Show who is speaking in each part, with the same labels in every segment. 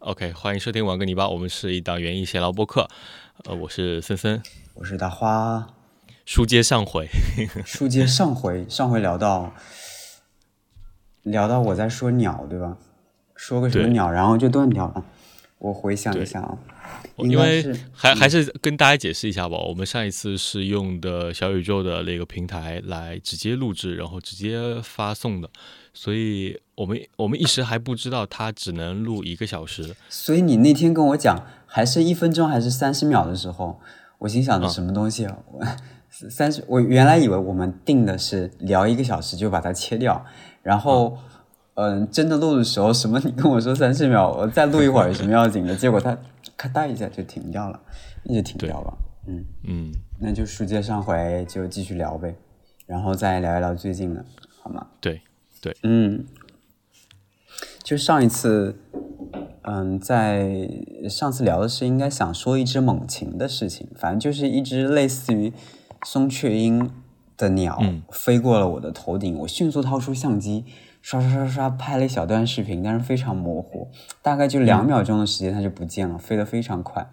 Speaker 1: OK，欢迎收听《玩个泥巴》，我们是一档园艺闲聊播客。呃，我是森森，
Speaker 2: 我是大花。
Speaker 1: 书接上回，
Speaker 2: 书接上回，上回聊到聊到我在说鸟，对吧？说个什么鸟，然后就断掉了。我回想一下啊，
Speaker 1: 因为还还是跟大家解释一下吧。我们上一次是用的小宇宙的那个平台来直接录制，然后直接发送的。所以我们我们一时还不知道它只能录一个小时。
Speaker 2: 所以你那天跟我讲还是一分钟还是三十秒的时候，我心想着什么东西？我三十，我原来以为我们定的是聊一个小时就把它切掉，然后嗯，真的录的时候什么？你跟我说三十秒，我再录一会儿有什么要紧的？结果它咔嗒一下就停掉了，一直停掉了。嗯
Speaker 1: 嗯，
Speaker 2: 那就书接上回，就继续聊呗，然后再聊一聊最近的，好吗？
Speaker 1: 对。对，
Speaker 2: 嗯，就上一次，嗯，在上次聊的是应该想说一只猛禽的事情，反正就是一只类似于松雀鹰的鸟飞过了我的头顶，我迅速掏出相机，刷刷刷刷拍了一小段视频，但是非常模糊，大概就两秒钟的时间它就不见了，飞得非常快，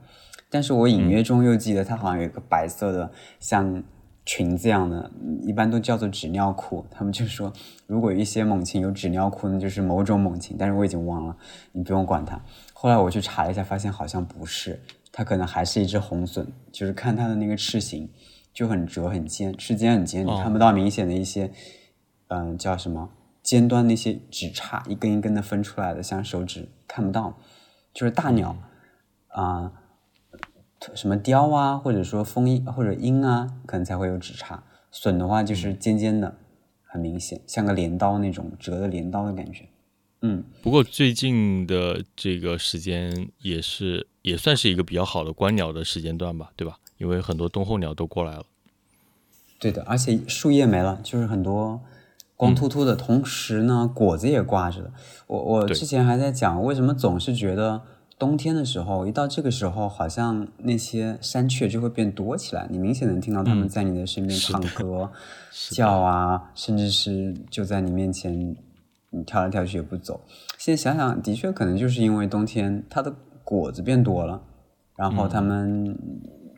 Speaker 2: 但是我隐约中又记得它好像有一个白色的像。裙子样的，一般都叫做纸尿裤。他们就说，如果一些猛禽有纸尿裤，那就是某种猛禽。但是我已经忘了，你不用管它。后来我去查了一下，发现好像不是，它可能还是一只红隼。就是看它的那个翅形，就很折很尖，翅尖很尖，你看不到明显的一些，嗯，叫什么尖端那些指叉，一根一根的分出来的，像手指看不到。就是大鸟，啊。什么雕啊，或者说蜂鹰或者鹰啊，可能才会有指叉。隼的话就是尖尖的，很明显，像个镰刀那种折的镰刀的感觉。嗯，
Speaker 1: 不过最近的这个时间也是也算是一个比较好的观鸟的时间段吧，对吧？因为很多冬候鸟都过来了。
Speaker 2: 对的，而且树叶没了，就是很多光秃秃的，同时呢果子也挂着的。我我之前还在讲，为什么总是觉得。冬天的时候，一到这个时候，好像那些山雀就会变多起来。你明显能听到它们在你的身边唱歌、叫啊，甚至是就在你面前，你跳来跳去也不走。现在想想，的确可能就是因为冬天它的果子变多了，然后它们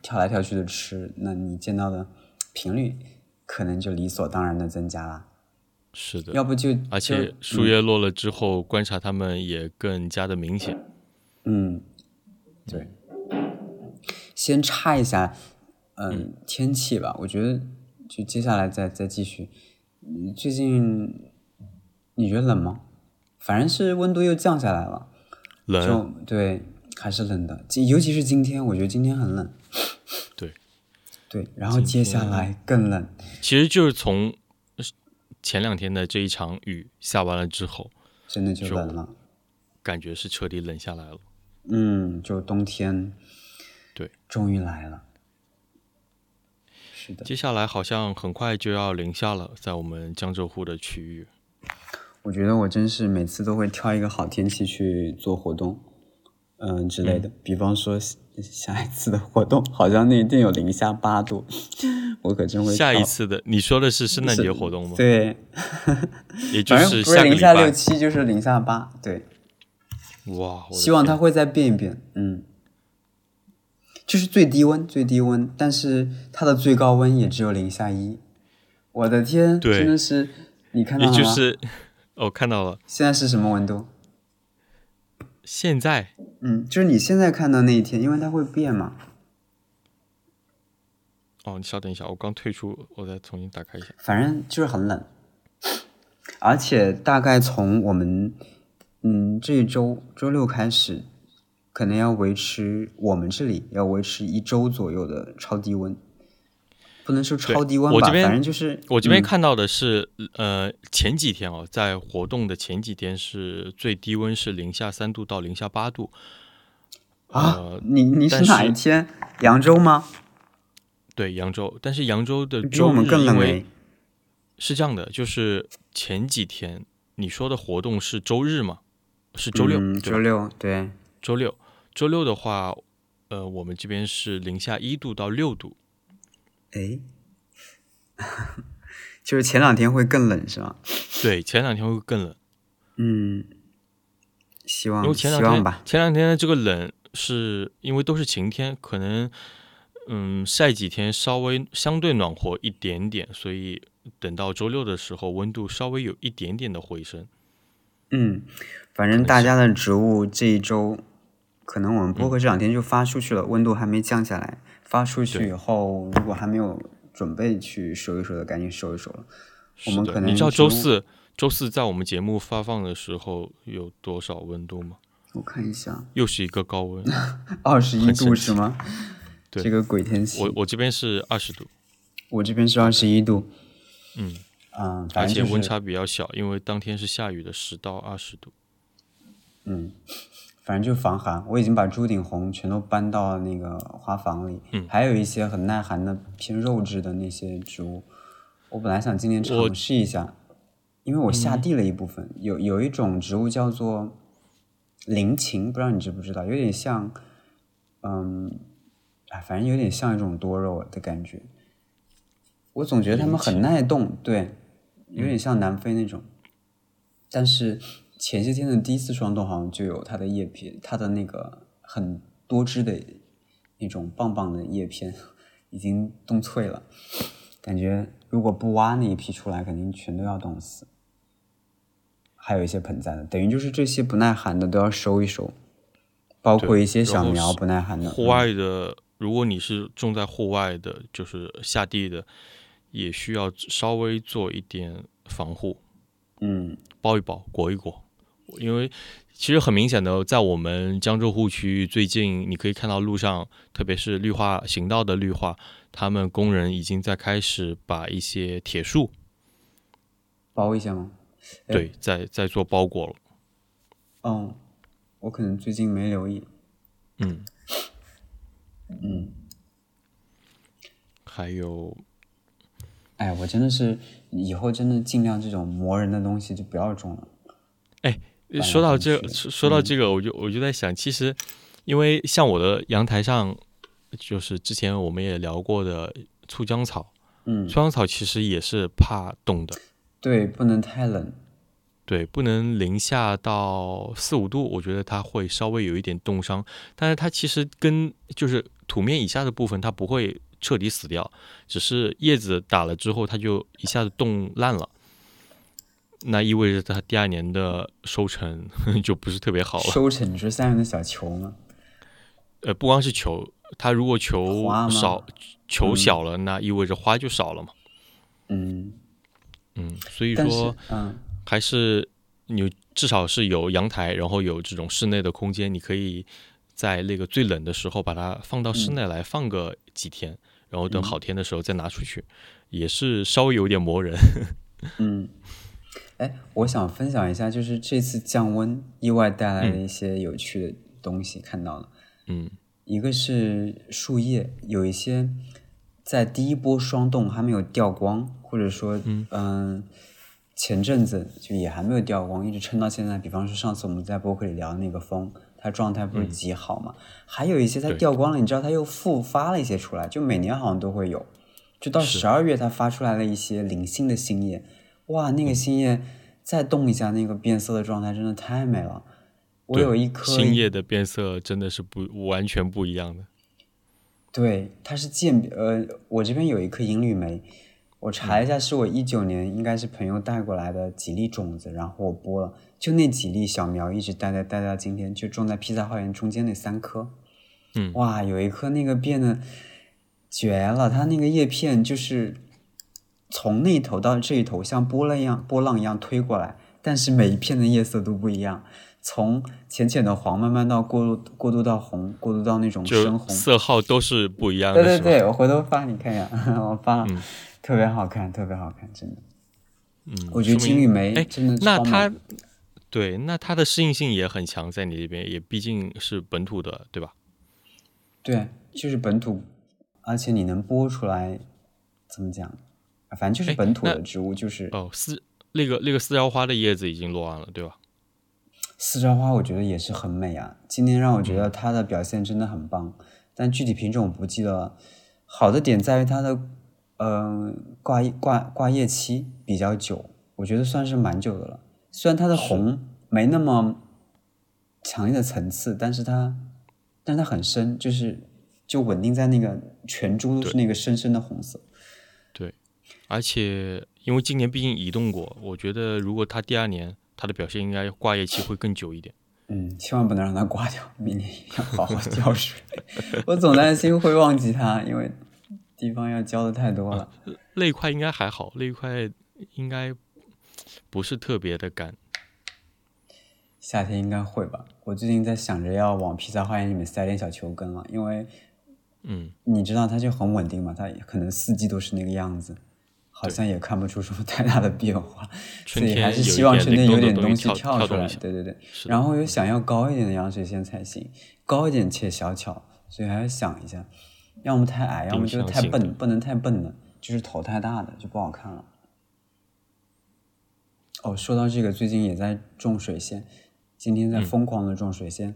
Speaker 2: 跳来跳去的吃，那你见到的频率可能就理所当然的增加了。
Speaker 1: 是的，
Speaker 2: 要不就
Speaker 1: 而且树叶落了之后，观察它们也更加的明显。
Speaker 2: 嗯，对，先插一下，嗯，天气吧。我觉得就接下来再再继续。最近你觉得冷吗？反正是温度又降下来了，
Speaker 1: 冷，
Speaker 2: 对，还是冷的。尤其是今天，我觉得今天很冷。
Speaker 1: 对，
Speaker 2: 对，然后接下来更冷。
Speaker 1: 其实就是从前两天的这一场雨下完了之后，
Speaker 2: 真的就冷了，
Speaker 1: 感觉是彻底冷下来了。
Speaker 2: 嗯，就冬天，
Speaker 1: 对，
Speaker 2: 终于来了。是的，
Speaker 1: 接下来好像很快就要零下了，在我们江浙沪的区域。
Speaker 2: 我觉得我真是每次都会挑一个好天气去做活动，嗯之类的。比方说下一次的活动，好像那一定有零下八度，我可真会。
Speaker 1: 下一次的，你说的是圣诞节活动吗？
Speaker 2: 对，
Speaker 1: 也就是
Speaker 2: 不是零下六七，就是零下八，对。
Speaker 1: 哇！
Speaker 2: 希望它会再变一变，嗯，就是最低温，最低温，但是它的最高温也只有零下一。我的天，真的是，你看到了
Speaker 1: 吗？就是哦，看到了。
Speaker 2: 现在是什么温度？
Speaker 1: 现在，
Speaker 2: 嗯，就是你现在看到那一天，因为它会变嘛。
Speaker 1: 哦，你稍等一下，我刚退出，我再重新打开一下。
Speaker 2: 反正就是很冷，而且大概从我们。嗯，这一周周六开始，可能要维持我们这里要维持一周左右的超低温，不能说超低温吧，反正就是
Speaker 1: 我这边看到的是，呃，前几天哦，在活动的前几天是最低温是零下三度到零下八度。
Speaker 2: 啊，你你是哪一天？扬州吗？
Speaker 1: 对，扬州，但是扬州的周日因为是这样的，就是前几天你说的活动是周日吗？是周六，
Speaker 2: 周六对，
Speaker 1: 周六，周六的话，呃，我们这边是零下一度到六度，
Speaker 2: 哎，就是前两天会更冷是吧？
Speaker 1: 对，前两天会更冷。
Speaker 2: 嗯，希望
Speaker 1: 因为前两天
Speaker 2: 希望吧。
Speaker 1: 前两天的这个冷是因为都是晴天，可能嗯晒几天稍微相对暖和一点点，所以等到周六的时候温度稍微有一点点的回升。
Speaker 2: 嗯，反正大家的植物这一周，可能我们播客这两天就发出去了，温度还没降下来。发出去以后，如果还没有准备去收一收的，赶紧收一收了。我们可能
Speaker 1: 你知道周四周四在我们节目发放的时候有多少温度吗？
Speaker 2: 我看一下，
Speaker 1: 又是一个高温，
Speaker 2: 二十一度是吗？
Speaker 1: 对
Speaker 2: 这个鬼天气。
Speaker 1: 我我这边是二十度，
Speaker 2: 我这边是二十一度。
Speaker 1: 嗯，
Speaker 2: 嗯，
Speaker 1: 而且温差比较小，因为当天是下雨的，十到二十度。
Speaker 2: 嗯，反正就防寒。我已经把朱顶红全都搬到那个花房里，
Speaker 1: 嗯
Speaker 2: 还有一些很耐寒的偏肉质的那些植物。我本来想今年尝试一下，因为我下地了一部分。有有一种植物叫做菱芹，不知道你知不知道，有点像，嗯，哎，反正有点像一种多肉的感觉。我总觉得它们很耐冻，对，有点像南非那种。但是前些天的第一次霜冻好像就有它的叶片，它的那个很多汁的那种棒棒的叶片已经冻脆了，感觉如果不挖那一批出来，肯定全都要冻死。还有一些盆栽的，等于就是这些不耐寒的都要收一收，包括一些小苗不耐寒的。
Speaker 1: 户外的，如果你是种在户外的，就是下地的，也需要稍微做一点防护，
Speaker 2: 嗯，
Speaker 1: 包一包，裹一裹。因为其实很明显的，在我们江浙沪区域，最近你可以看到路上，特别是绿化行道的绿化，他们工人已经在开始把一些铁树，
Speaker 2: 包一下吗？哎
Speaker 1: 对，在在做包裹了。
Speaker 2: 哦，我可能最近没留意。
Speaker 1: 嗯，
Speaker 2: 嗯，
Speaker 1: 还有
Speaker 2: 哎，我真的是以后真的尽量这种磨人的东西就不要种了。来
Speaker 1: 说到这，说说到这个，我就我就在想，其实因为像我的阳台上，就是之前我们也聊过的醋浆草，
Speaker 2: 嗯，
Speaker 1: 醋浆草其实也是怕冻的，
Speaker 2: 对，不能太冷。
Speaker 1: 对，不能零下到四五度，我觉得它会稍微有一点冻伤，但是它其实跟就是土面以下的部分，它不会彻底死掉，只是叶子打了之后，它就一下子冻烂了。那意味着它第二年的收成 就不是特别好了。
Speaker 2: 收成，你说下面的小球吗？
Speaker 1: 呃，不光是球，它如果球少，球小了，那意味着花就少了嘛。
Speaker 2: 嗯，
Speaker 1: 嗯，所以说
Speaker 2: 嗯
Speaker 1: 还是你至少是有阳台，然后有这种室内的空间，你可以在那个最冷的时候把它放到室内来放个几天，然后等
Speaker 2: 嗯
Speaker 1: 好天的时候再拿出去，也是稍微有点磨人。
Speaker 2: 嗯，哎，我想分享一下，就是这次降温意外带来的一些有趣的东西，看到了。
Speaker 1: 嗯
Speaker 2: 一个是树叶，有一些在第一波霜冻还没有掉光，或者说，嗯、前阵子就也还没有掉光，一直撑到现在。比方说上次我们在播客里聊的那个风，它状态不是极好嘛？还有一些它掉光了，你知道它又复发了一些出来，就每年好像都会有。就到十二月，它发出来了一些零星的新叶，哇，那个新叶再动一下，那个变色的状态真的太美了。我有一颗
Speaker 1: 新叶的变色真的是不完全不一样的。
Speaker 2: 对，它是渐呃，我这边有一颗银缕梅，我查一下，是我一九年应该是朋友带过来的几粒种子，然后我播了，就那几粒小苗一直带带带到今天，就种在披萨花园中间那三颗，
Speaker 1: 嗯
Speaker 2: 哇，有一颗那个变得绝了，它那个叶片就是从那头到这一头像波浪一样波浪一样推过来，但是每一片的夜色都不一样。从浅浅的黄慢慢到过渡过渡到红，过渡到那种深红，
Speaker 1: 色号都是不一样的，
Speaker 2: 对对对，我回头发你看一下，我发了，
Speaker 1: 嗯
Speaker 2: 特别好看，特别好看，真的。
Speaker 1: 嗯，
Speaker 2: 我觉得金缕梅
Speaker 1: 哎
Speaker 2: 真的
Speaker 1: 那它对，那它的适应性也很强，在你这边也毕竟是本土的，对吧？
Speaker 2: 对，就是本土，而且你能播出来，怎么讲？啊反正就是
Speaker 1: 哎
Speaker 2: 本土的植物，就是
Speaker 1: 哦，四那个那个四幺花的叶子已经落完了，对吧？
Speaker 2: 四朝花，我觉得也是很美啊。今天让我觉
Speaker 1: 嗯
Speaker 2: 得它的表现真的很棒，但具体品种我不记得了。好的点在于它的，嗯、挂叶挂挂叶期比较久，我觉得算是蛮久的了。虽然它的红没那么强烈的层次，但是它，但是它很深，就是就稳定在那个全株都是那个深深的红色。
Speaker 1: 对，而且因为今年毕竟移动过，我觉得如果它第二年它的表现应该挂叶期会更久一点。
Speaker 2: 嗯，千万不能让它挂掉，明年要好好浇水。我总担心会忘记它，因为地方要浇的太多了。
Speaker 1: 那一块应该还好，那一块应该不是特别的干。
Speaker 2: 夏天应该会吧？我最近在想着要往披萨花园里面塞点小球根了，因为，
Speaker 1: 嗯，
Speaker 2: 你知道它就很稳定嘛，它可能四季都是那个样子。好像也看不出什么太大的变化，所以还是希望春天有点东西跳出来。对对对，然后又想要高一点的羊水仙才行，高一点且小巧，所以还要想一下，要么太矮，要么就太笨，不能太笨的，就是头太大的就不好看了。哦，说到这个，最近也在种水仙，今天在疯狂的种水仙。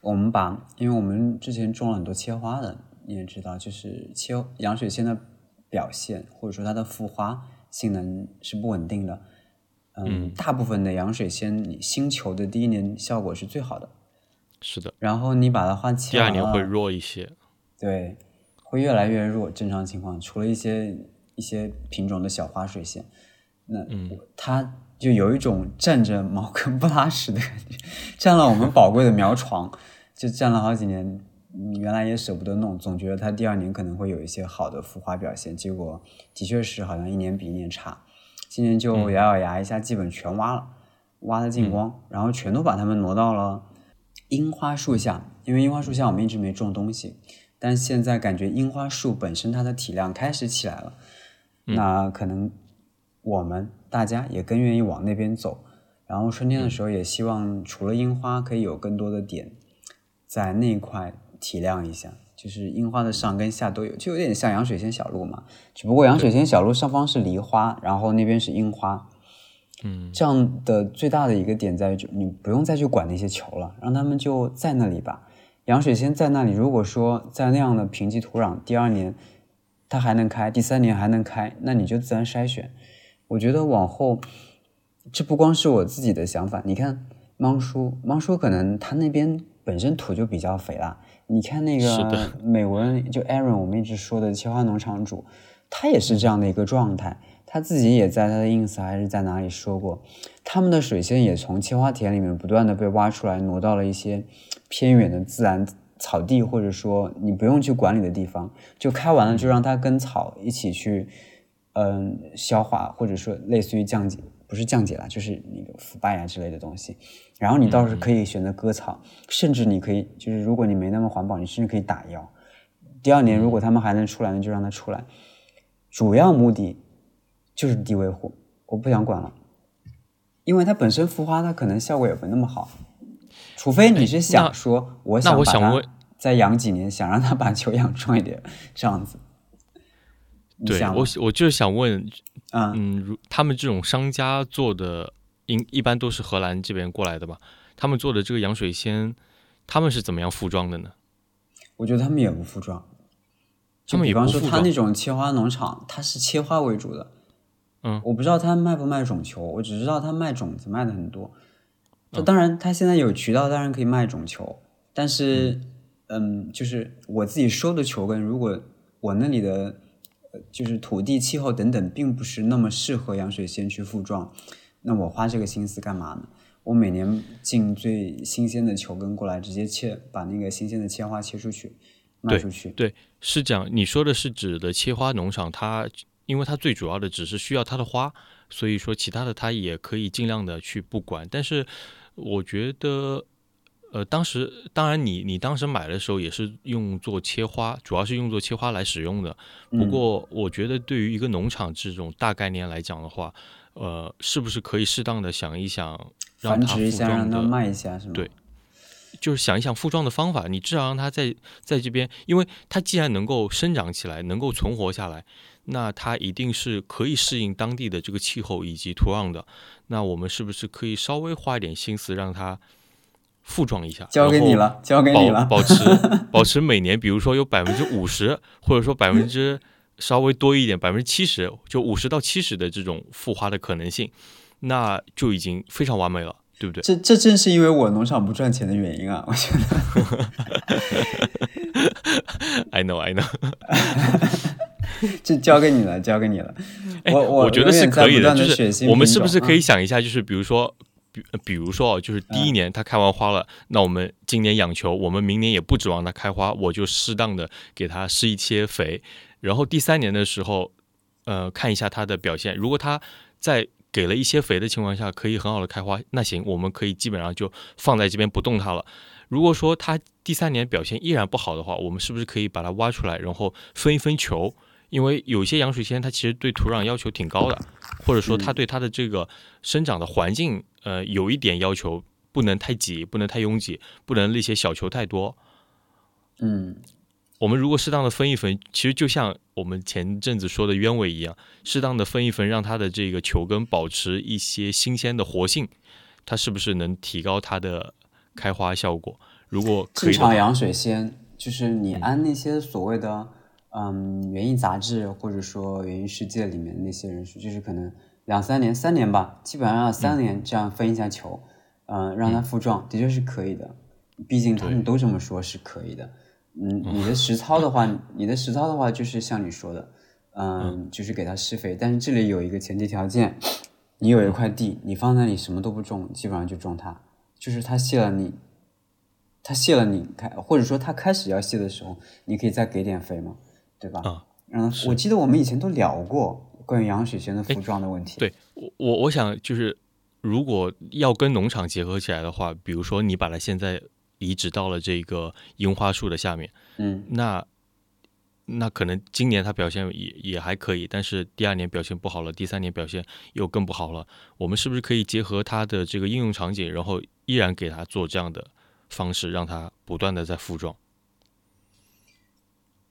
Speaker 2: 我们把，因为我们之前种了很多切花的，你也知道，就是切洋水仙的。表现或者说它的复花性能是不稳定的，嗯，大部分的洋水仙你新球的第一年效果是最好的，
Speaker 1: 是的。
Speaker 2: 然后你把它花切
Speaker 1: 第二年会弱一些，
Speaker 2: 对，会越来越弱。正常情况，除了一些一些品种的小花水仙，那它就有一种占着茅坑不拉屎的感觉，占了我们宝贵的苗床，就占了好几年。原来也舍不得弄，总觉得它第二年可能会有一些好的孵化表现，结果的确是好像一年比一年差。今年就咬咬牙一下，基本全挖了，挖的净光，然后全都把它们挪到了樱花树下，因为樱花树下我们一直没种东西，但现在感觉樱花树本身它的体量开始起来了，那可能我们大家也更愿意往那边走，然后春天的时候也希望除了樱花可以有更多的点在那块。体谅一下，就是樱花的上跟下都有，就有点像洋水仙小路嘛。只不过洋水仙小路上方是梨花，然后那边是樱花。
Speaker 1: 嗯，
Speaker 2: 这样的最大的一个点在于，就你不用再去管那些球了，让他们就在那里吧。洋水仙在那里，如果说在那样的贫瘠土壤，第二年它还能开，第三年还能开，那你就自然筛选。我觉得往后，这不光是我自己的想法。你看芒叔，芒叔可能他那边本身土就比较肥了。你看那个 美文，就 Aaron，我们一直说的切花农场主，他也是这样的一个状态。他自己也在他的 ins 还是在哪里说过，他们的水仙也从切花田里面不断的被挖出来，挪到了一些偏远的自然草地，或者说你不用去管理的地方，就开完了就让它跟草一起去，嗯，消化，或者说类似于降解。不是降解啦，就是那个腐败啊之类的东西。然后你倒是可以选择割草，甚至你可以就是如果你没那么环保，你甚至可以打药。第二年如果他们还能出来，那就让它出来。主要目的就是低维护，我不想管了，因为它本身孵花，它可能效果也不那么好。除非你是想说，我
Speaker 1: 想
Speaker 2: 把它再养几年，想让它把球养壮一点，这样子。
Speaker 1: 对我，我就是想问。嗯，如他们这种商家做的，一一般都是荷兰这边过来的吧？他们做的这个洋水仙，他们是怎么样复装的呢？
Speaker 2: 我觉得他们也不复装。
Speaker 1: 他们
Speaker 2: 比方说，他那种切花农场，他是切花为主的。
Speaker 1: 嗯，
Speaker 2: 我不知道他卖不卖种球，我只知道他卖种子卖的很多。这当然，他现在有渠道，当然可以卖种球。但是，嗯，就是我自己收的球根，如果我那里的。就是土地、气候等等，并不是那么适合洋水仙去复壮。那我花这个心思干嘛呢？我每年进最新鲜的球根过来，直接切，把那个新鲜的切花切出去，卖出去。
Speaker 1: 对，是这样。你说的是指的切花农场，它因为它最主要的只是需要它的花，所以说其他的它也可以尽量的去不管。但是我觉得。呃，当时当然，你你当时买的时候也是用作切花，主要是用作切花来使用的。不过，我觉得对于一个农场这种大概念来讲的话，呃，是不是可以适当的想一想，让它
Speaker 2: 复装的卖一下，是吗？
Speaker 1: 对，就是想一想复装的方法。你至少让它在在这边，因为它既然能够生长起来，能够存活下来，那它一定是可以适应当地的这个气候以及土壤的。那我们是不是可以稍微花一点心思让它？复装一下，
Speaker 2: 交给你了，交给你了。
Speaker 1: 保持 保持每年，比如说有百分之五十，或者说百分之稍微多一点，百分之七十，就五十到七十的这种复花的可能性，那就已经非常完美了。对不对？
Speaker 2: 这这正是因为我农场不赚钱的原因啊！我觉得。
Speaker 1: I know, I know。
Speaker 2: 这交给你了，交给你了。
Speaker 1: 哎，
Speaker 2: 我
Speaker 1: 我觉得是可以
Speaker 2: 的，
Speaker 1: 就是我们是不是可以
Speaker 2: 嗯
Speaker 1: 想一下，就是比如说，比比如说哦，就是第一年它开完花了，那我们今年养球，我们明年也不指望它开花，我就适当的给它施一些肥，然后第三年的时候，呃，看一下它的表现，如果它在给了一些肥的情况下，可以很好的开花，那行，我们可以基本上就放在这边不动它了。如果说它第三年表现依然不好的话，我们是不是可以把它挖出来，然后分一分球？因为有些洋水仙它其实对土壤要求挺高的，或者说它对它的这个生长的环境，呃，有一点要求，不能太挤，不能太拥挤，不能那些小球太多。
Speaker 2: 嗯，
Speaker 1: 我们如果适当的分一分，其实就像我们前阵子说的鸢尾一样，适当的分一分，让它的这个球根保持一些新鲜的活性，它是不是能提高它的开花效果？如果
Speaker 2: 正常养水仙就是你按那些所谓的嗯园艺杂志或者说园艺世界里面那些人说，就是可能两三年、三年吧，基本上要三年这样分一下球，嗯、让它复壮，的确是可以的。毕竟他们都这么说，是可以的。嗯，你的实操的话，你的实操的话，就是像你说的，嗯，就是给它施肥。但是这里有一个前提条件，你有一块地，你放那里什么都不种，基本上就种它，就是它谢了你，它谢了你开，或者说它开始要谢的时候，你可以再给点肥嘛，对吧？
Speaker 1: 啊
Speaker 2: 嗯，我记得我们以前都聊过关于洋水仙的服装的问题。
Speaker 1: 对我我我想就是，如果要跟农场结合起来的话，比如说你把它现在移植到了这个樱花树的下面，
Speaker 2: 嗯，
Speaker 1: 那那可能今年它表现也也还可以，但是第二年表现不好了，第三年表现又更不好了。我们是不是可以结合它的这个应用场景，然后依然给它做这样的方式，让它不断的在复壮？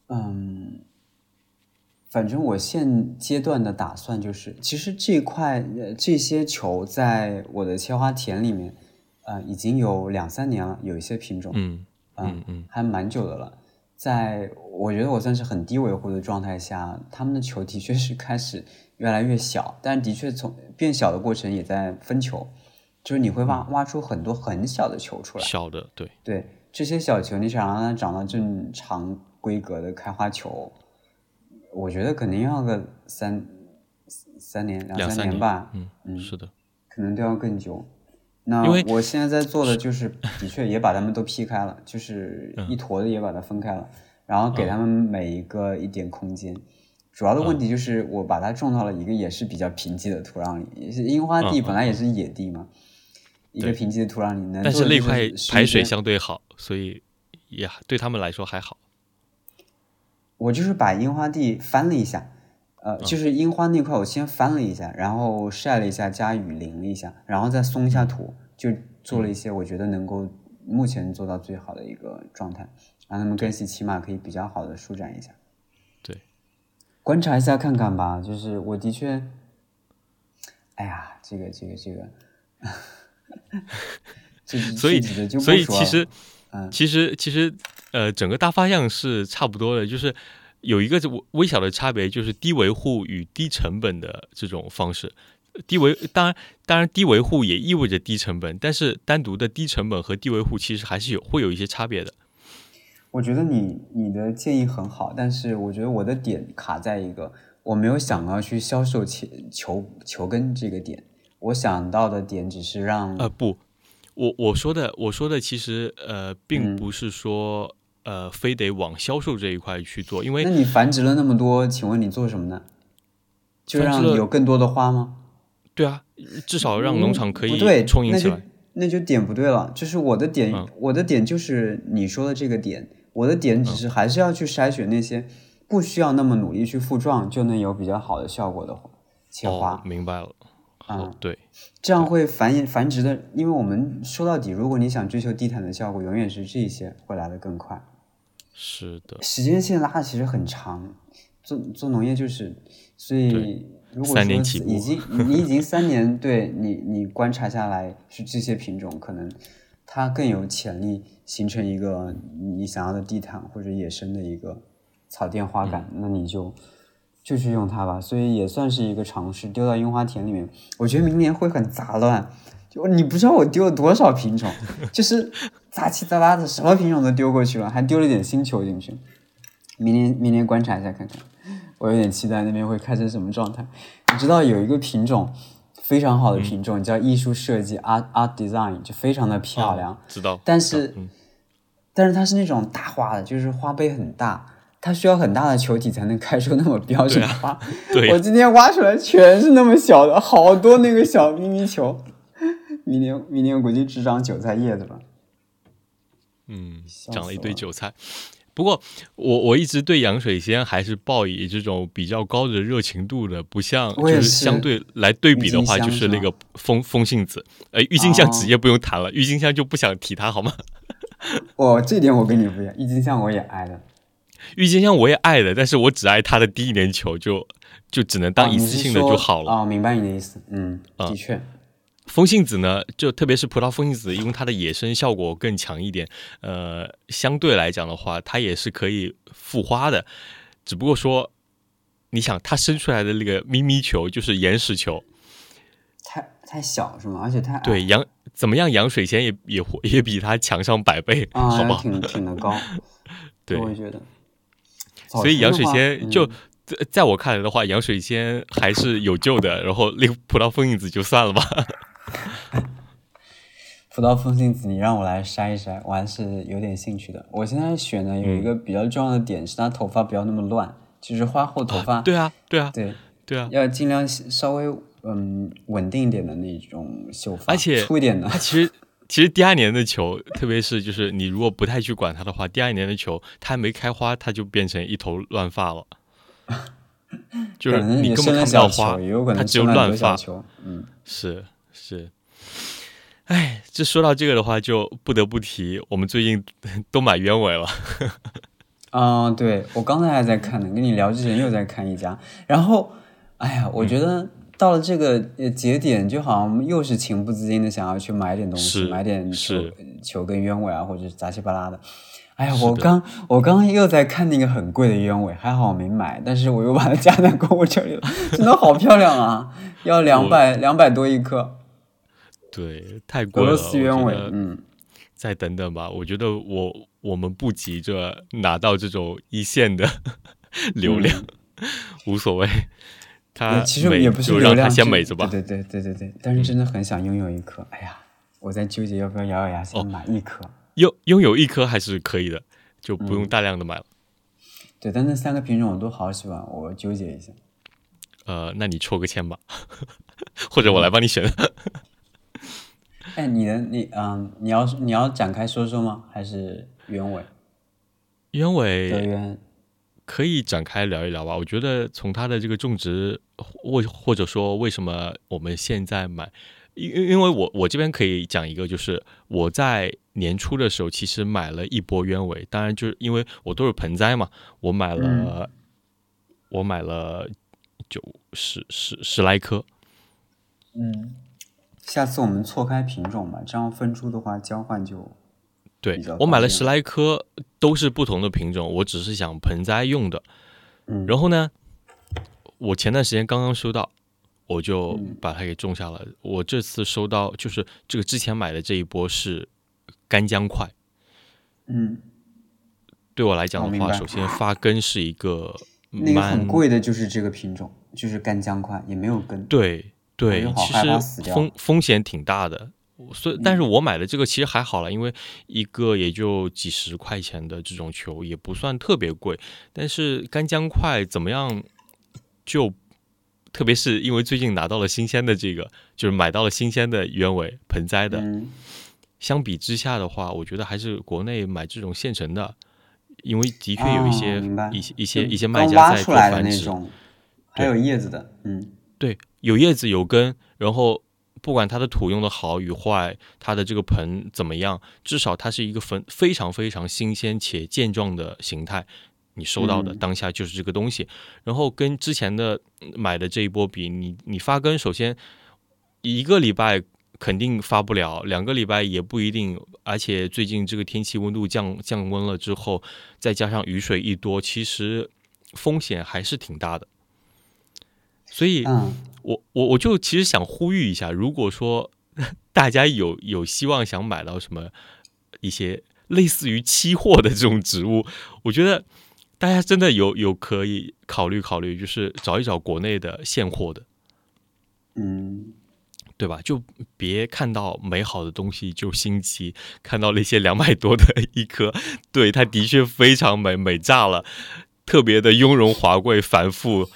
Speaker 2: 嗯，反正我现阶段的打算就是，其实这块呃这些球在我的切花田里面，呃，已经有两三年了，有一些品种，
Speaker 1: 嗯
Speaker 2: 嗯
Speaker 1: 嗯嗯
Speaker 2: 还蛮久的了。在我觉得我算是很低维护的状态下，它们的球的确是开始越来越小，但是的确从变小的过程也在分球，就是你会挖挖出很多很小的球出来。
Speaker 1: 小的对，
Speaker 2: 对这些小球，你想让它长到正常规格的开花球，我觉得肯定要个三三年两三
Speaker 1: 两三年
Speaker 2: 吧，
Speaker 1: 嗯
Speaker 2: 嗯
Speaker 1: 是的，
Speaker 2: 可能都要更久。那
Speaker 1: 因为
Speaker 2: 我现在在做的就是，的确也把它们都劈开了，就是
Speaker 1: 嗯
Speaker 2: 一坨的也把它分开了，然后给它们每一个一点空间。主要的问题
Speaker 1: 嗯
Speaker 2: 就是我把它种到了一个也是比较贫瘠的土壤里，也是樱花地
Speaker 1: 嗯
Speaker 2: 本来也是野地嘛，一个贫瘠的土壤里能
Speaker 1: 但是那块排水相对好，所以也对他们来说还好。
Speaker 2: 我就是把樱花地翻了一下，呃，
Speaker 1: 嗯。
Speaker 2: 就是樱花那块我先翻了一下，然后晒了一下，加雨淋了一下，然后再松一下土，就做了一些我觉得能够目前做到最好的一个状态，让他们根系起码可以比较好的舒展一下。
Speaker 1: 对，
Speaker 2: 观察一下看看吧，就是我的确，哎呀，这个这个这个，这
Speaker 1: 所以所以其实
Speaker 2: 嗯。
Speaker 1: 其实其实呃，整个大方向是差不多的，就是有一个微微小的差别，就是低维护与低成本的这种方式。低维当然当然低维护也意味着低成本，但是单独的低成本和低维护其实还是有会有一些差别的。
Speaker 2: 我觉得你你的建议很好，但是我觉得我的点卡在一个我没有想要去销售求求求根这个点，我想到的点只是让
Speaker 1: 呃，不，我我说的我说的其实呃，并
Speaker 2: 嗯
Speaker 1: 不是说、呃非得往销售这一块去做，因为
Speaker 2: 那你繁殖了那么多，请问你做什么呢？就让有更多的花吗？
Speaker 1: 对啊，至少让农场可以充盈起来。
Speaker 2: 那就点不对了。就是我的点，
Speaker 1: 嗯
Speaker 2: 我的点就是你说的这个点，我的点只是还是要去筛选那些不需要那么努力去复壮就能有比较好的效果的切花。
Speaker 1: 哦，明白了。
Speaker 2: 嗯
Speaker 1: 对，
Speaker 2: 这样会繁衍繁殖的，因为我们说到底，如果你想追求地毯的效果，永远是这些会来的更快。
Speaker 1: 是的，
Speaker 2: 时间线拉的其实很长，做做农业就是，所以如果说
Speaker 1: 起
Speaker 2: 已经你已经三年，对你你观察下来是这些品种，可能它更有潜力形成一个你想要的地毯或者野生的一个草甸花
Speaker 1: 嗯
Speaker 2: 感，那你就就去用它吧。所以也算是一个尝试，丢到樱花田里面。我觉得明年会很杂乱，就你不知道我丢了多少品种，就是杂七杂八的什么品种都丢过去了，还丢了点星球进去。明年明年观察一下看看，我有点期待那边会开成什么状态。你知道有一个品种非常好的品种叫艺术设计 art art design，就非常的漂亮。
Speaker 1: 知道，
Speaker 2: 但是但是它是那种大花的，就是花杯很大，它需要很大的球体才能开出那么标准的花。
Speaker 1: 对，
Speaker 2: 我今天挖出来全是那么小的，好多那个小咪咪球。明年明年我估计只长韭菜叶子吧。
Speaker 1: 嗯，长了一堆韭菜。不过，我我一直对洋水仙还是抱以这种比较高的热情度的，不像就是相对来对比的话，就是那个风风信子，呃，郁金香直接不用谈了，郁金香就不想提它好吗？
Speaker 2: 哦，这点我跟你不一样，郁金香我也爱的，
Speaker 1: 郁金香我也爱的，但是我只爱它的第一年球，就就只能当一次性的就好了。
Speaker 2: 哦，明白你的意思，嗯，的确。
Speaker 1: 风信子呢，就特别是葡萄风信子，因为它的野生效果更强一点，呃，相对来讲的话，它也是可以复花的。只不过说，你想它生出来的那个咪咪球就是岩石球，
Speaker 2: 太太小是吗？而且它
Speaker 1: 对养怎么样养水仙也也 也比它强上百倍，好吧？
Speaker 2: 挺挺的高，
Speaker 1: 对，
Speaker 2: 我也觉得。
Speaker 1: 所以养水仙就在在我看来的话，养水仙还是有救的。然后那个葡萄风信子就算了吧。
Speaker 2: 葡萄风信子，你让我来筛一筛，我还是有点兴趣的。我现在选的有一个比较重要的点是，它头发不要那么乱，就是花后头发。
Speaker 1: 对啊，对啊，
Speaker 2: 对
Speaker 1: 对啊，
Speaker 2: 要尽量稍微嗯稳定一点的那种秀发，
Speaker 1: 而且
Speaker 2: 粗一点的。
Speaker 1: 它其实其实第二年的球，特别是就是你如果不太去管它的话，第二年的球它还没开花，它就变成一头乱发了。就是你根本看不到花，它只有乱发。
Speaker 2: 嗯，
Speaker 1: 是。是，哎，这说到这个的话，就不得不提我们最近都买鸢尾了。
Speaker 2: 啊，对我刚才还在看呢，跟你聊之前又在看一家，然后，哎呀，我觉得到了这个节点，就好像又是情不自禁的想要去买点东西，买点球球跟鸢尾啊，或者是杂七八拉的。哎呀，我刚我刚刚又在看那个很贵的鸢尾，还好我没买，但是我又把它加在购物车里了，真的好漂亮啊，要两百两百多一颗。
Speaker 1: 对，太贵了。
Speaker 2: 俄罗斯鸢尾，
Speaker 1: 嗯，再等等吧。我觉得我我们不急着拿到这种一线的流量，无所谓。他
Speaker 2: 其实也不是流量，
Speaker 1: 先美着吧。
Speaker 2: 对对对对对但是真的很想拥有一颗。哎呀，我在纠结要不要咬咬牙先买一颗。
Speaker 1: 拥拥有一颗还是可以的，就不用大量的买了。
Speaker 2: 对，但那三个品种我都好喜欢，我纠结一下。
Speaker 1: 呃，那你抽个签吧，或者我来帮你选。
Speaker 2: 哎，你的你嗯，你要你要展开说说吗？还是鸢尾？
Speaker 1: 鸢尾可以展开聊一聊吧。我觉得从它的这个种植，或或者说为什么我们现在买，因因为我我这边可以讲一个，就是我在年初的时候其实买了一波鸢尾，当然就是因为我都是盆栽嘛，我买了我买了九十十十来颗，
Speaker 2: 嗯。下次我们错开品种吧，这样分株的话交换就
Speaker 1: 对。我买了十来颗，都是不同的品种，我只是想盆栽用的。
Speaker 2: 嗯，
Speaker 1: 然后呢，我前段时间刚刚收到，我就把它给种下了。我这次收到就是这个之前买的这一波是干姜块。
Speaker 2: 嗯，
Speaker 1: 对我来讲的话，首先发根是一个
Speaker 2: 那个很贵的，就是这个品种，就是干姜块，也没有根。
Speaker 1: 对。对，其实风风险挺大的，所以但是我买的这个其实还好了，因为一个也就几十块钱的这种球也不算特别贵。但是干姜块怎么样？就特别是因为最近拿到了新鲜的这个，就是买到了新鲜的鸢尾盆栽的，相比之下的话，我觉得还是国内买这种现成的，因为的确有一些一些一些一些卖家在做繁殖，
Speaker 2: 还有叶子的，嗯。
Speaker 1: 对，有叶子有根，然后不管它的土用的好与坏，它的这个盆怎么样，至少它是一个非非常非常新鲜且健壮的形态。你收到的当下就是这个东西，然后跟之前的买的这一波比，你你发根，首先一个礼拜肯定发不了，两个礼拜也不一定，而且最近这个天气温度降降温了之后，再加上雨水一多，其实风险还是挺大的。所以，我我我就其实想呼吁一下，如果说 大家有有希望想买到什么一些类似于期货的这种植物，我觉得大家真的有有可以考虑考虑，就是找一找国内的现货的，
Speaker 2: 嗯，
Speaker 1: 对吧？就别看到美好的东西就心急，看到那些两百多的 一颗，对，它的确非常美，美炸了，特别的雍容华贵、繁复，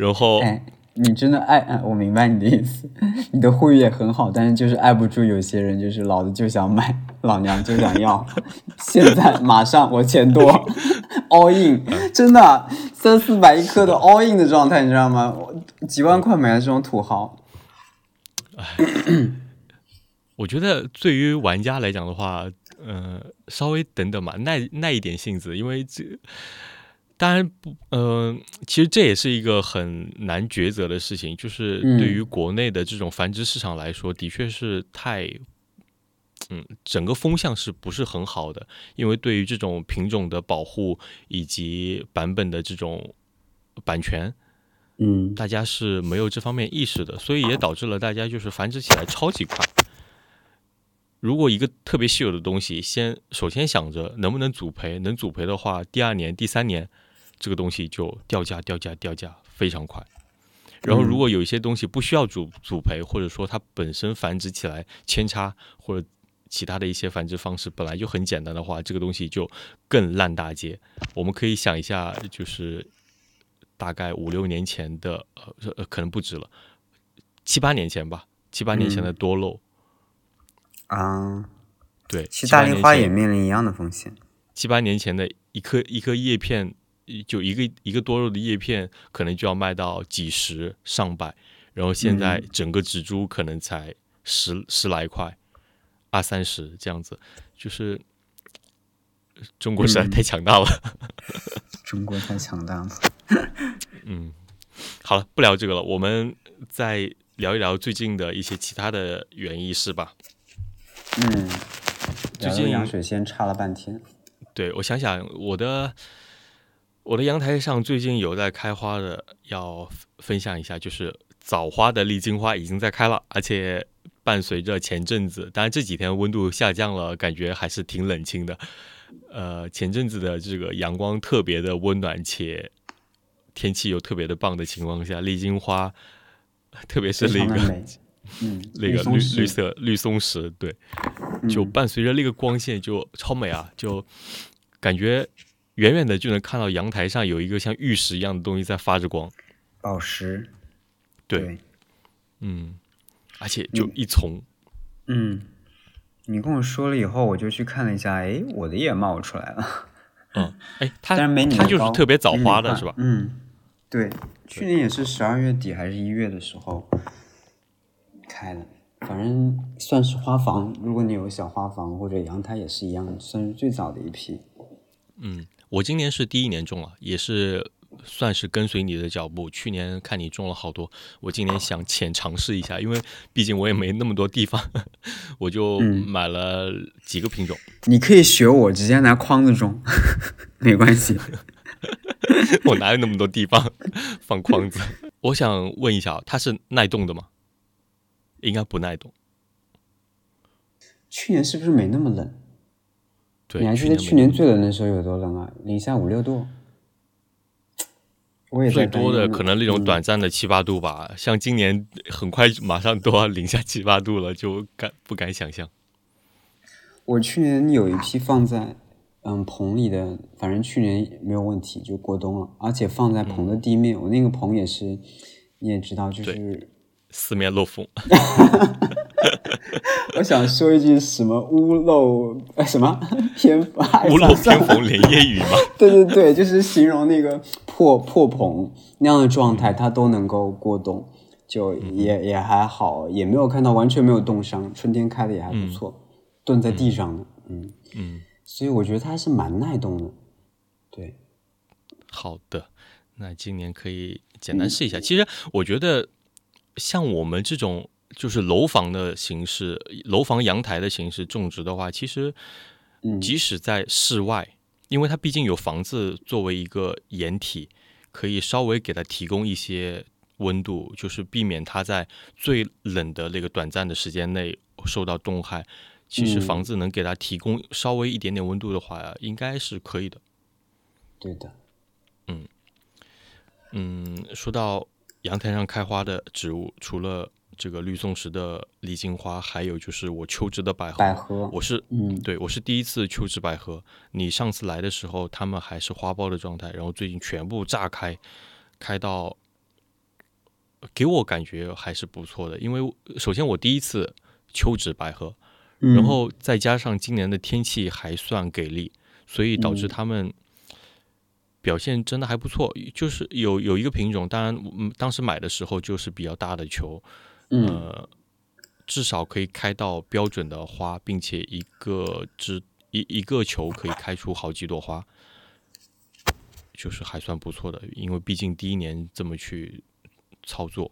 Speaker 1: 然后。
Speaker 2: 哎，你真的爱，我明白你的意思，你的呼吁也很好，但是就是爱不住有些人，就是老子就想买，老娘就想要，现在马上我钱多，all in，真的三四百一颗的 all in 的状态，你知道吗？我几万块买的这种土豪，
Speaker 1: 我觉得对于玩家来讲的话，呃，稍微等等嘛，耐耐一点性子，因为这当然不，嗯、其实这也是一个很难抉择的事情，就是
Speaker 2: 嗯
Speaker 1: 对于国内的这种繁殖市场来说，的确是太，嗯，整个风向是不是很好的？因为对于这种品种的保护以及版本的这种版权，
Speaker 2: 嗯
Speaker 1: 大家是没有这方面意识的，所以也导致了大家就是繁殖起来超级快。如果一个特别稀有的东西，先首先想着能不能组培，能组培的话，第二年、第三年，这个东西就掉价、掉价、掉价非常快。然后，如果有一些东西不需要组组培，或者说它本身繁殖起来扦插或者其他的一些繁殖方式本来就很简单的话，这个东西就更烂大街。我们可以想一下，就是大概五六年前的，呃，呃可能不止了，七八年前吧，七八年前的多肉，
Speaker 2: 啊，
Speaker 1: 对，
Speaker 2: 其实大丽花也面临一样的风险，
Speaker 1: 七八年前的一颗一颗叶片，就一个一个多肉的叶片，可能就要卖到几十上百，然后现在整个植株可能才十十来块，二三十这样子，就是中国实在太强大了。
Speaker 2: 中国太强大了。
Speaker 1: 嗯，好了，不聊这个了，我们再聊一聊最近的一些其他的园艺事吧。
Speaker 2: 嗯，
Speaker 1: 最近
Speaker 2: 聊这个洋水仙差了半天。
Speaker 1: 对我想想，我的我的阳台上最近有在开花的，要分享一下，就是早花的丽晶花已经在开了，而且伴随着前阵子，当然这几天温度下降了，感觉还是挺冷清的。呃，前阵子的这个阳光特别的温暖，且天气又特别的棒的情况下，丽晶花，特别是那个。
Speaker 2: 嗯，
Speaker 1: 那个绿绿色绿松石，对，就
Speaker 2: 嗯
Speaker 1: 伴随着那个光线就超美啊，就感觉远远的就能看到阳台上有一个像玉石一样的东西在发着光，
Speaker 2: 宝石。
Speaker 1: 对嗯，而且就一丛，
Speaker 2: 嗯，你跟我说了以后，我就去看了一下，哎，我的也冒出来了，
Speaker 1: 嗯，哎，它
Speaker 2: 但是没你
Speaker 1: 它就是特别早花的是吧？
Speaker 2: 嗯，对，去年也是十二月底还是一月的时候开的，反正算是花房。如果你有小花房或者阳台也是一样，算是最早的一批。
Speaker 1: 嗯，我今年是第一年种了，也是算是跟随你的脚步。去年看你种了好多，我今年想浅尝试一下，因为毕竟我也没那么多地方，我就
Speaker 2: 嗯
Speaker 1: 买了几个品种。
Speaker 2: 你可以学我，直接拿筐子种，没关系。
Speaker 1: 我哪有那么多地方放筐子？我想问一下，它是耐冻的吗？应该不耐冻。
Speaker 2: 去年是不是没那么冷？
Speaker 1: 对，
Speaker 2: 你还记得去年最冷的时候有多冷啊？零下五六度。我也
Speaker 1: 最多的可能那种
Speaker 2: 嗯
Speaker 1: 短暂的七八度吧，像今年很快马上都要零下七八度了，就敢不敢想象？
Speaker 2: 我去年有一批放在嗯棚里的，反正去年没有问题，就过冬了，而且放在棚的地面。我那个棚也是，你也知道，就是
Speaker 1: 四面漏风，
Speaker 2: 我想说一句什么屋漏呃什么偏哎
Speaker 1: 屋漏偏逢连夜雨嘛。
Speaker 2: 对对对，就是形容那个破破棚那样的状态，它都能够过冬，就也也还好，也没有看到完全没有冻伤，春天开的也还不错，蹲在地上的，嗯。
Speaker 1: 嗯，
Speaker 2: 所以我觉得它是蛮耐冻的，对，
Speaker 1: 好的，那今年可以简单试一下。其实我觉得，像我们这种就是楼房的形式，楼房阳台的形式种植的话，其实
Speaker 2: 嗯
Speaker 1: 即使在室外，因为它毕竟有房子作为一个掩体，可以稍微给它提供一些温度，就是避免它在最冷的那个短暂的时间内受到冻害。其实房子能给它提供稍微一点点温度的话，应该是可以的。
Speaker 2: 对的。
Speaker 1: 嗯嗯，说到阳台上开花的植物，除了这个绿松石的李金花，还有就是我秋植的百合。
Speaker 2: 百合，
Speaker 1: 我是
Speaker 2: 嗯，
Speaker 1: 对我是第一次秋植百合。你上次来的时候，它们还是花苞的状态，然后最近全部炸开，开到给我感觉还是不错的。因为首先我第一次秋植百合。然后再加上今年的天气还算给力，所以导致它们表现真的还不错。就是有有一个品种，当然嗯当时买的时候就是比较大的球，呃，至少可以开到标准的花，并且一个只一一个球可以开出好几朵花，就是还算不错的。因为毕竟第一年这么去操作，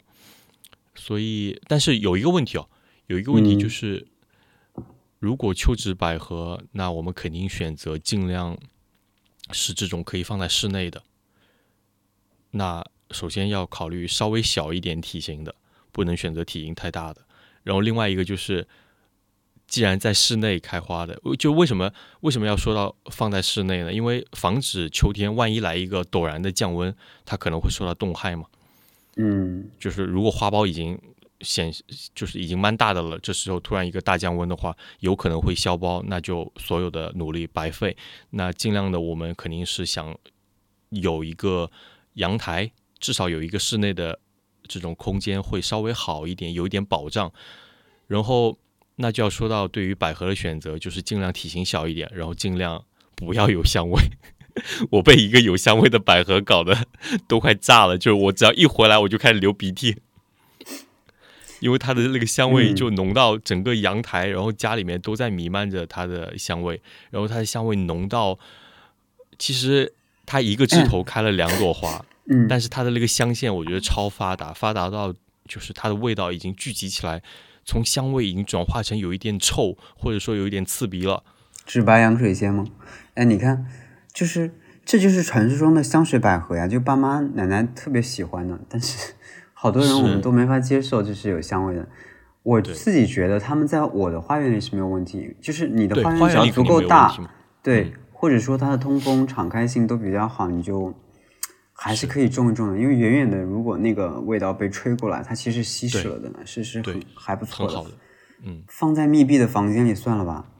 Speaker 1: 所以但是有一个问题哦，有一个问题就是。如果秋植百合，那我们肯定选择尽量是这种可以放在室内的。那首先要考虑稍微小一点体型的，不能选择体型太大的。然后另外一个就是，既然在室内开花的，就为什么为什么要说到放在室内呢？因为防止秋天万一来一个陡然的降温，它可能会受到冻害嘛。
Speaker 2: 嗯，
Speaker 1: 就是如果花苞已经。显就是已经蛮大的了，这时候突然一个大降温的话，有可能会消苞，那就所有的努力白费。那尽量的，我们肯定是想有一个阳台，至少有一个室内的这种空间会稍微好一点，有一点保障。然后那就要说到对于百合的选择，就是尽量体型小一点，然后尽量不要有香味。我被一个有香味的百合搞得都快炸了，就是我只要一回来我就开始流鼻涕。因为它的那个香味就浓到整个阳台，然后家里面都在弥漫着它的香味，然后它的香味浓到，其实它一个枝头开了两朵花，
Speaker 2: 嗯，
Speaker 1: 但是它的那个香线我觉得超发达，发达到就是它的味道已经聚集起来，从香味已经转化成有一点臭，或者说有一点刺鼻了。
Speaker 2: 是白洋水仙吗？哎，你看，就是这就是传说中的香水百合呀，就爸妈奶奶特别喜欢的，但是。好多人我们都没法接受，就是有香味的。我自己觉得他们在我的花园里是没有问题，就是你的
Speaker 1: 花
Speaker 2: 园只要足够大，
Speaker 1: 对，
Speaker 2: 或者说它的通风、敞开性都比较好，你就还是可以种一种的。因为远远的，如果那个味道被吹过来，它其实稀释了的，是是很还不错
Speaker 1: 的。嗯，
Speaker 2: 放在密闭的房间里算了吧。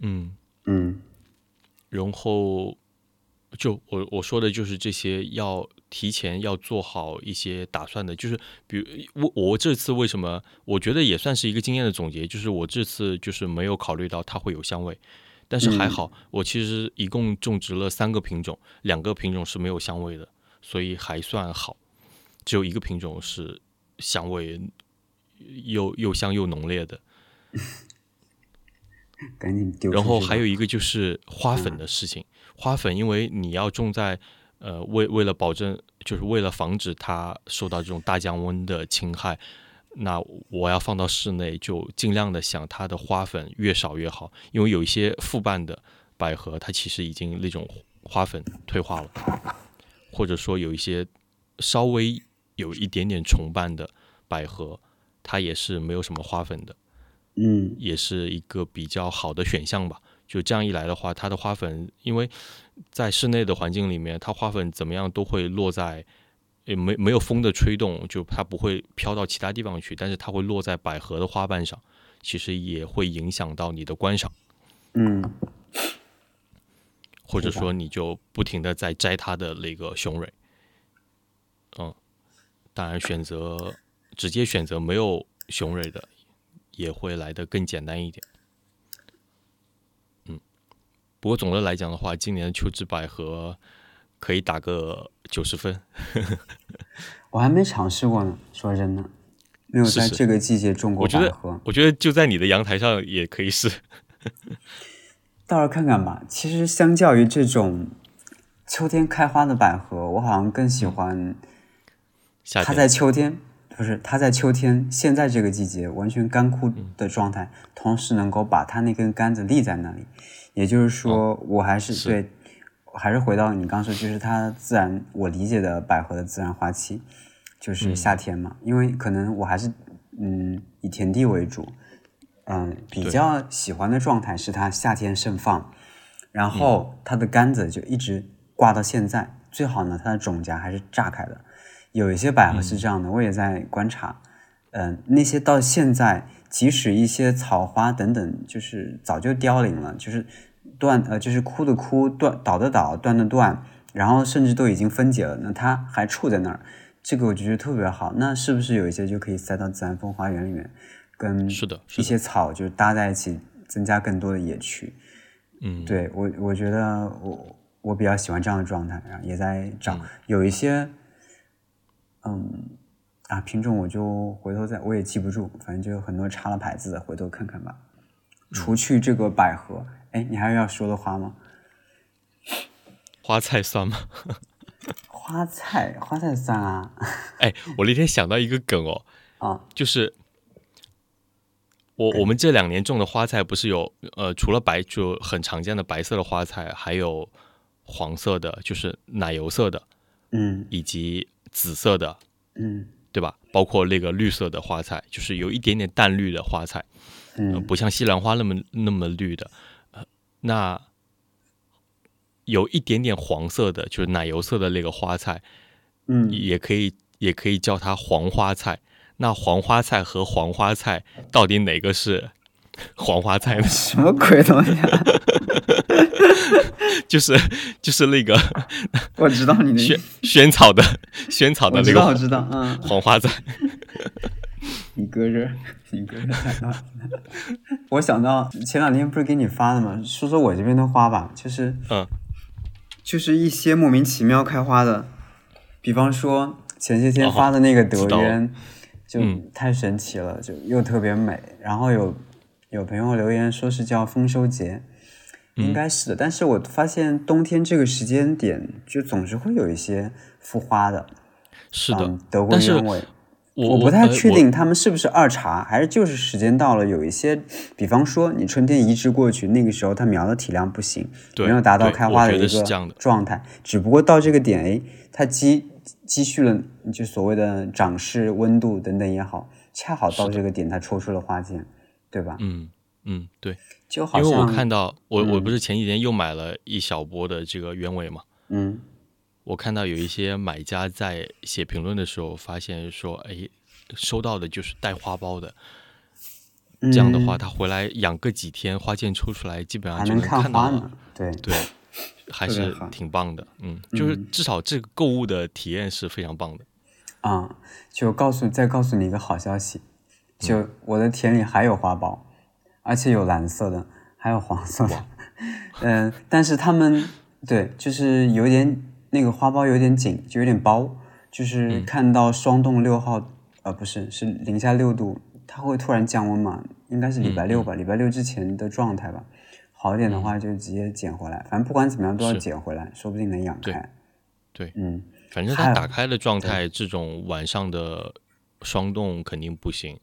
Speaker 1: 嗯
Speaker 2: 嗯，
Speaker 1: 然后就我我说的就是这些要。提前要做好一些打算的，就是比如我我这次为什么我觉得也算是一个经验的总结，就是我这次就是没有考虑到它会有香味，但是还好，我其实一共种植了三个品种，两个品种是没有香味的，所以还算好，只有一个品种是香味又又香又浓烈的。
Speaker 2: 赶紧丢。
Speaker 1: 然后还有一个就是花粉的事情，花粉因为你要种在。呃，为为了保证，就是为了防止它受到这种大降温的侵害，那我要放到室内，就尽量的想它的花粉越少越好。因为有一些复瓣的百合，它其实已经那种花粉退化了，或者说有一些稍微有一点点重瓣的百合，它也是没有什么花粉的，
Speaker 2: 嗯，
Speaker 1: 也是一个比较好的选项吧。就这样一来的话，它的花粉，因为在室内的环境里面，它花粉怎么样都会落在，也没没有风的吹动，就它不会飘到其他地方去，但是它会落在百合的花瓣上，其实也会影响到你的观赏。
Speaker 2: 嗯，
Speaker 1: 或者说你就不停的在摘它的那个雄蕊。嗯，当然选择直接选择没有雄蕊的，也会来的更简单一点。嗯不过总的来讲的话，今年的秋之百合可以打个九十分。
Speaker 2: 我还没尝试过呢，说真的，没有在这个季节种过百合。
Speaker 1: 我觉得就在你的阳台上也可以试。
Speaker 2: 到时候看看吧。其实相较于这种秋天开花的百合，我好像更喜欢它在秋天，不是它在秋天现在这个季节完全干枯的状态，同时能够把它那根杆子立在那里。也就是说，我还是对，还是回到你刚说，就是它自然，我理解的百合的自然花期，就是夏天嘛，因为可能我还是嗯以田地为主，嗯，比较喜欢的状态是它夏天盛放，然后它的杆子就一直挂到现在，最好呢它的种荚还是炸开的。有一些百合是这样的，我也在观察，嗯，那些到现在即使一些草花等等，就是早就凋零了，就是断呃就是枯的枯断倒的倒断的断，然后甚至都已经分解了，那它还处在那儿。这个我觉得特别好，那是不是有一些就可以塞到自然风花园里面，跟
Speaker 1: 是的
Speaker 2: 一些草就搭在一起，增加更多的野趣。
Speaker 1: 嗯，
Speaker 2: 对我我觉得我我比较喜欢这样的状态，然后也在找有一些，嗯啊品种我就回头再我也记不住，反正就有很多插了牌子的，回头看看吧。除去这个百合，哎，你还有要说的花吗？
Speaker 1: 花菜算吗？
Speaker 2: 花菜，花菜算啊。
Speaker 1: 哎，我那天想到一个梗哦，
Speaker 2: 啊，
Speaker 1: 就是我我们这两年种的花菜不是有呃，除了白就很常见的白色的花菜，还有黄色的，就是奶油色的，
Speaker 2: 嗯
Speaker 1: 以及紫色的，
Speaker 2: 嗯
Speaker 1: 对吧？包括那个绿色的花菜，就是有一点点淡绿的花菜，呃
Speaker 2: 嗯，
Speaker 1: 不像西兰花那么那么绿的。呃，那有一点点黄色的，就是奶油色的那个花菜，
Speaker 2: 嗯，
Speaker 1: 也可以也可以叫它黄花菜。那黄花菜和黄花菜到底哪个是 黄花菜呢？
Speaker 2: 什么鬼东西啊？
Speaker 1: 就是就是那个
Speaker 2: 我知道你的意
Speaker 1: 萱，萱草的萱草的那
Speaker 2: 我知道，知道，嗯，
Speaker 1: 黄花菜。
Speaker 2: 你搁这儿，你搁这儿。我想到前两天不是给你发的吗？说说我这边的花吧，就是
Speaker 1: 嗯
Speaker 2: 就是一些莫名其妙开花的，比方说前些天发的那个德
Speaker 1: 知道
Speaker 2: 渊，就
Speaker 1: 嗯
Speaker 2: 太神奇了，就又特别美。然后有有朋友留言说是叫丰收节，应该是的。但是我发现冬天这个时间点，就总是会有一些复花的，
Speaker 1: 是的
Speaker 2: 嗯，德国
Speaker 1: 但是
Speaker 2: 鸢尾。
Speaker 1: 我
Speaker 2: 我不太确定他们是不是二茬，还是就是时间到了，有一些，比方说你春天移植过去，那个时候它苗的体量不行，没有达到开花的一个状态，只不过到这个点，哎，它积积蓄了就所谓的涨势、温度等等也好，恰好到这个点，它抽出了花剑，对吧？
Speaker 1: 嗯嗯对，
Speaker 2: 就好
Speaker 1: 因为我看到我我
Speaker 2: 嗯
Speaker 1: 不是前几天又买了一小波的这个鸢尾嘛，
Speaker 2: 嗯。
Speaker 1: 我看到有一些买家在写评论的时候，发现说，哎，收到的就是带花苞的，
Speaker 2: 嗯，
Speaker 1: 这样的话，他回来养个几天，花剑抽出来，基本上就
Speaker 2: 还能看
Speaker 1: 看到了。
Speaker 2: 对，
Speaker 1: 对，还是挺棒的，嗯，就是至少这个购物的体验是非常棒的，
Speaker 2: 啊、就告诉再告诉你一个好消息，就我的田里还有花苞，而且有蓝色的，还有黄色的，嗯、但是他们对，就是有点那个花苞有点紧，就有点包，就是看到霜冻六号，呃，不是，是零下六度，它会突然降温嘛，应该是礼拜六吧，礼拜六之前的状态吧。好一点的话就直接捡回来，反正不管怎么样都要捡回来，说不定能养开。
Speaker 1: 对，
Speaker 2: 嗯，
Speaker 1: 反正它打开的状态，这种晚上的霜冻肯定不行，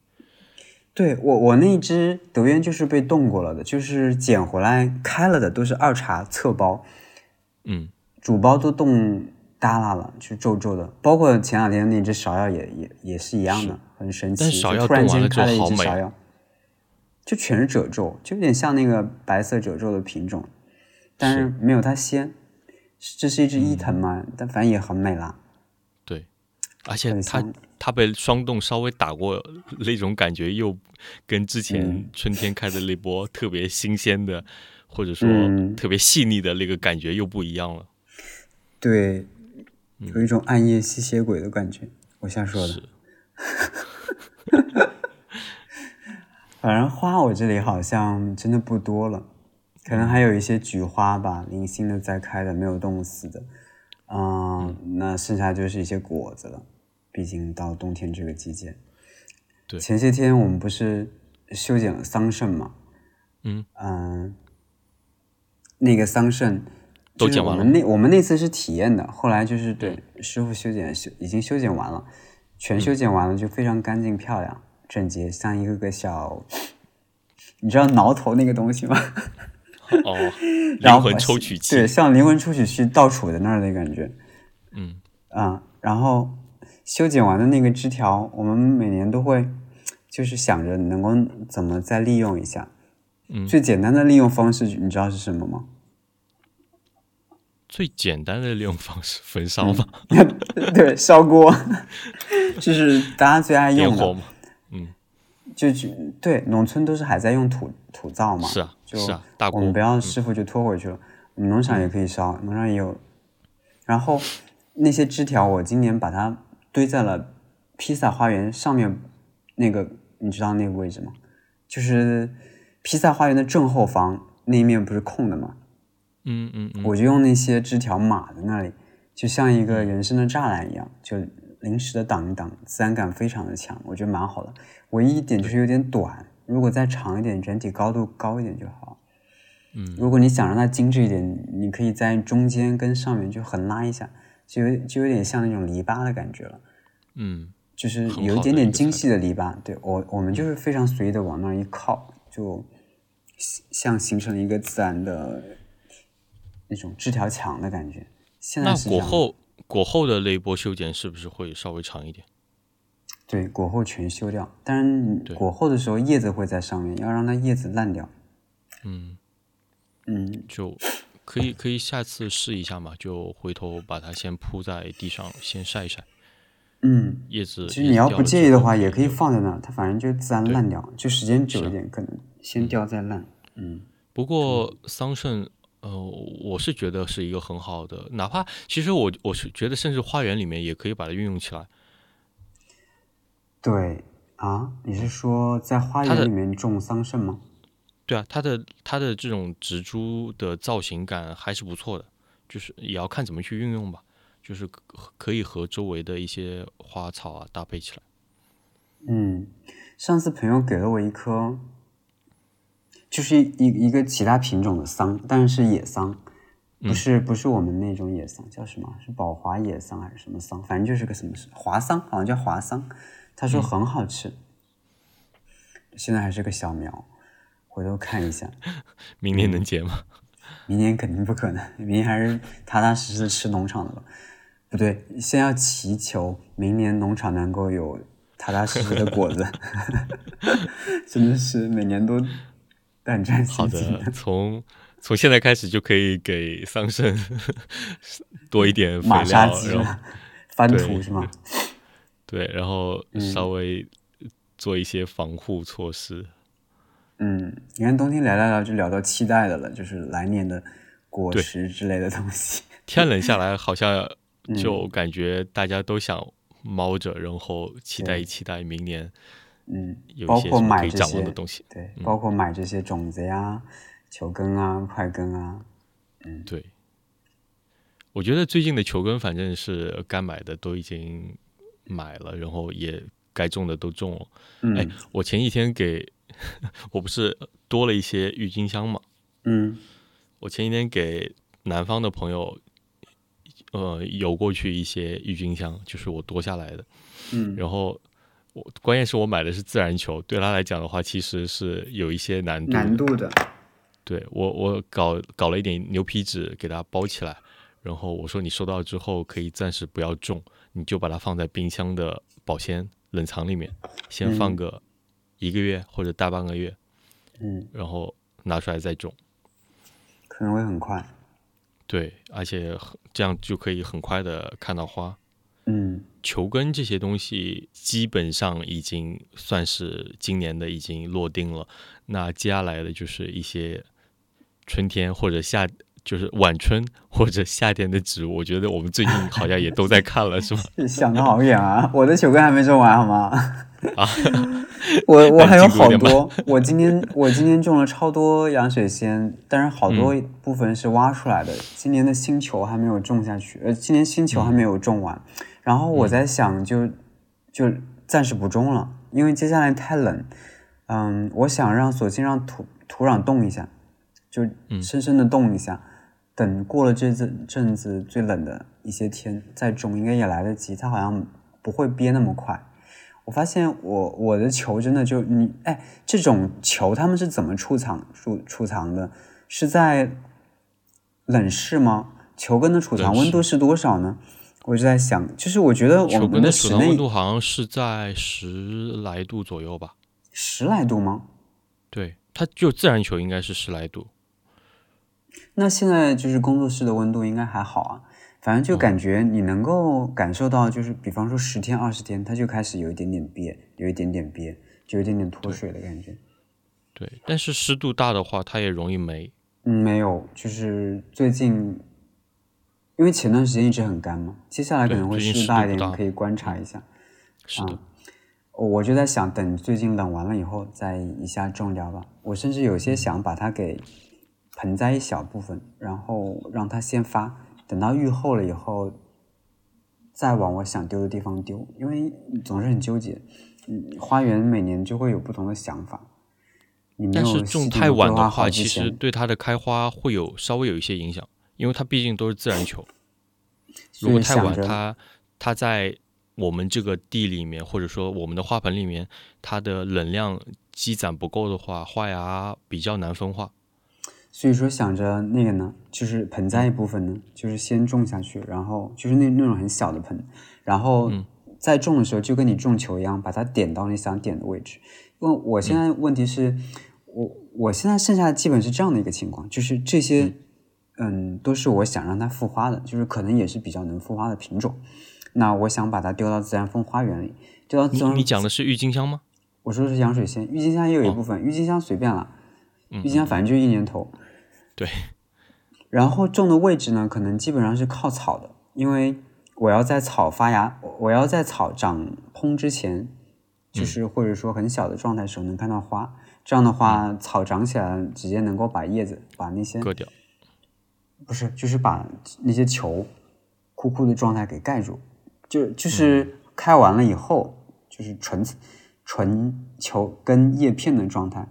Speaker 2: 对我，我那只德渊就是被冻过了的，就是捡回来开了的，都是二茬侧包，
Speaker 1: 嗯，
Speaker 2: 主包都冻耷拉了，就皱皱的。包括前两天那只芍药也也也是一样的，很神奇。
Speaker 1: 但芍药
Speaker 2: 突然
Speaker 1: 冻完了
Speaker 2: 开了一
Speaker 1: 好美啊
Speaker 2: 只芍药，就全是褶皱，就有点像那个白色褶皱的品种，但是没有它鲜。这是一只伊藤嘛，但反正也很美啦。
Speaker 1: 对，而且它它被霜冻稍微打过，那种感觉又跟之前
Speaker 2: 嗯
Speaker 1: 春天开的那波特别新鲜的，或者说
Speaker 2: 嗯
Speaker 1: 特别细腻的那个感觉又不一样了。
Speaker 2: 对，
Speaker 1: 嗯
Speaker 2: 有一种暗夜吸血鬼的感觉。我瞎说的。
Speaker 1: 是，
Speaker 2: 反正花我这里好像真的不多了，可能还有一些菊花吧，零星的在开的，没有冻死的。嗯，那剩下就是一些果子了，毕竟到冬天这个季节。
Speaker 1: 对
Speaker 2: 前些天我们不是修剪了桑葚嘛？
Speaker 1: 嗯
Speaker 2: 嗯，那个桑葚就是我
Speaker 1: 都剪完了
Speaker 2: 们那我们那次是体验的，后来就是对师傅修剪修已经修剪完了，全修剪完了就非常干净漂亮整洁，像一个个小，你知道挠头那个东西吗？
Speaker 1: 哦，
Speaker 2: 然后
Speaker 1: 灵魂抽取器
Speaker 2: 对，，像灵魂抽取器倒杵在那儿的感觉。
Speaker 1: 嗯
Speaker 2: 啊，然后修剪完的那个枝条，我们每年都会就是想着能够怎么再利用一下。
Speaker 1: 嗯，
Speaker 2: 最简单的利用方式，你知道是什么吗？
Speaker 1: 最简单的利用方式，焚烧嘛，
Speaker 2: 对，烧锅，就是大家最爱用的。就就对，农村都是还在用土土灶嘛。
Speaker 1: 是啊，
Speaker 2: 就是
Speaker 1: 啊，大。
Speaker 2: 我们不要师傅就拖回去了。我们农场也可以烧，农场也有。然后那些枝条，我今年把它堆在了披萨花园上面那个，你知道那个位置吗？就是披萨花园的正后方那一面不是空的吗？
Speaker 1: 嗯嗯嗯，
Speaker 2: 我就用那些枝条码在那里，就像一个人生的栅栏一样，就临时的挡一挡，自然感非常的强，我觉得蛮好的。唯一一点就是有点短，如果再长一点，整体高度高一点就好。
Speaker 1: 嗯，
Speaker 2: 如果你想让它精致一点，你可以在中间跟上面就横拉一下，就有就有点像那种篱笆的感觉了。
Speaker 1: 嗯，
Speaker 2: 就是有一点点精细的篱笆。对我，我们就是非常随意的往那儿一靠，就像形成了一个自然的。那种枝条墙的感觉。现在
Speaker 1: 那果后果后的那一波修剪是不是会稍微长一点？
Speaker 2: 对，果后全修掉，但是果后的时候叶子会在上面，要让它叶子烂掉。
Speaker 1: 嗯
Speaker 2: 嗯，
Speaker 1: 就可以可以下次试一下嘛，就回头把它先铺在地上，先晒一晒。
Speaker 2: 嗯，
Speaker 1: 叶子
Speaker 2: 其实你要不介意的话，也可以放在那儿，它反正就自然烂掉，就时间久一点，可能先掉再烂。嗯，
Speaker 1: 不过桑葚。呃，我是觉得是一个很好的，哪怕其实我我是觉得，甚至花园里面也可以把它运用起来。
Speaker 2: 对啊，你是说在花园里面种桑葚吗？
Speaker 1: 对啊，它的它的这种植株的造型感还是不错的，就是也要看怎么去运用吧，就是可以和周围的一些花草啊搭配起来。
Speaker 2: 嗯，上次朋友给了我一颗。就是一一个其他品种的桑，但是野桑，不是不是我们那种野桑，叫什么？是宝华野桑还是什么桑？反正就是个什么华桑，好像叫华桑。他说很好吃，现在还是个小苗，回头看一下。
Speaker 1: 明年能结吗？
Speaker 2: 明年肯定不可能，明年还是踏踏实实吃农场的吧。不对，先要祈求明年农场能够有踏踏实实的果子。真的是每年都。
Speaker 1: 好的，从从现在开始就可以给桑葚 多一点肥料，然后
Speaker 2: 翻土是吗？
Speaker 1: 对，然后稍微做一些防护措施。
Speaker 2: 嗯，你看冬天来了，就聊到期待的了，就是来年的果实之类的东西。
Speaker 1: 天冷下来，好像就感觉大家都想猫着，然后期待一期待明年。
Speaker 2: 嗯，包括买这些
Speaker 1: 东西，
Speaker 2: 对，包括买这些种子呀、球根啊、块根啊，嗯，
Speaker 1: 对。我觉得最近的球根，反正是该买的都已经买了，然后也该种的都种了。哎，我前几天给 我不是多了一些郁金香嘛？
Speaker 2: 嗯，
Speaker 1: 我前几天给南方的朋友，呃，邮过去一些郁金香，就是我多下来的。
Speaker 2: 嗯，
Speaker 1: 然后。我关键是我买的是自然球，对他来讲的话，其实是有一些难度。
Speaker 2: 难度的。
Speaker 1: 对我，我搞搞了一点牛皮纸给它包起来，然后我说你收到之后可以暂时不要种，你就把它放在冰箱的保鲜冷藏里面，先放个一个月或者大半个月，
Speaker 2: 嗯，
Speaker 1: 然后拿出来再种，
Speaker 2: 可能会很快。
Speaker 1: 对，而且这样就可以很快的看到花。
Speaker 2: 嗯，
Speaker 1: 球根这些东西基本上已经算是今年的已经落定了。那接下来的就是一些春天或者夏，就是晚春或者夏天的植物。我觉得我们最近好像也都在看了，是吗？
Speaker 2: 想的好远啊！我的球根还没种完，好吗？
Speaker 1: 啊，
Speaker 2: 我我 还有好多。我今天我今天种了超多洋水仙，但是好多部分是挖出来的。今年的新球还没有种下去，呃，今年新球还没有种完。然后我在想，就就暂时不种了，因为接下来太冷。嗯，我想让索性让土土壤冻一下，就深深的冻一下。等过了这阵阵子最冷的一些天再种，应该也来得及。它好像不会憋那么快。我发现我我的球真的就你哎，这种球他们是怎么储藏储储藏的？是在冷室吗？球根的储藏温度是多少呢？我就在想，就是我觉得我们的室内
Speaker 1: 温度好像是在十来度左右吧？
Speaker 2: 十来度吗？
Speaker 1: 对，它就自然球应该是十来度。
Speaker 2: 那现在就是工作室的温度应该还好啊，反正就感觉你能够感受到，就是比方说十天二十天，它就开始有一点点憋，有一点点憋，就有一点点脱水的感觉。
Speaker 1: 对，但是湿度大的话，它也容易霉。
Speaker 2: 嗯，没有，就是最近，因为前段时间一直很干嘛，接下来可能会湿大一点，可以观察一下。
Speaker 1: 是的，
Speaker 2: 我就在想，等最近冷完了以后再一下种掉吧。我甚至有些想把它给盆栽一小部分，然后让它先发，等到愈后了以后，再往我想丢的地方丢，因为总是很纠结。嗯，花园每年就会有不同的想法。
Speaker 1: 但是种太晚的话，其实对它的开花会有稍微有一些影响，因为它毕竟都是自然球。如果太晚，它它在我们这个地里面，或者说我们的花盆里面，它的能量积攒不够的话，花芽比较难分化。
Speaker 2: 所以说想着那个呢，就是盆栽一部分呢，就是先种下去，然后就是那那种很小的盆，然后在种的时候就跟你种球一样，把它点到你想点的位置。因为我现在问题是。我我现在剩下的基本是这样的一个情况，就是这些，嗯，都是我想让它复花的，就是可能也是比较能复花的品种。那我想把它丢到自然风花园里，丢到自然。
Speaker 1: 你讲的是郁金香吗？
Speaker 2: 我说的是洋水仙，郁金香也有一部分，郁金香随便了，郁金香反正就一年头。
Speaker 1: 对。
Speaker 2: 然后种的位置呢，可能基本上是靠草的，因为我要在草发芽，我要在草长蓬之前，就是或者说很小的状态时候能看到花。这样的话，草长起来直接能够把叶子把那些
Speaker 1: 割掉，
Speaker 2: 不是，就是把那些球枯枯的状态给盖住，就就是开完了以后，就是纯纯球跟叶片的状态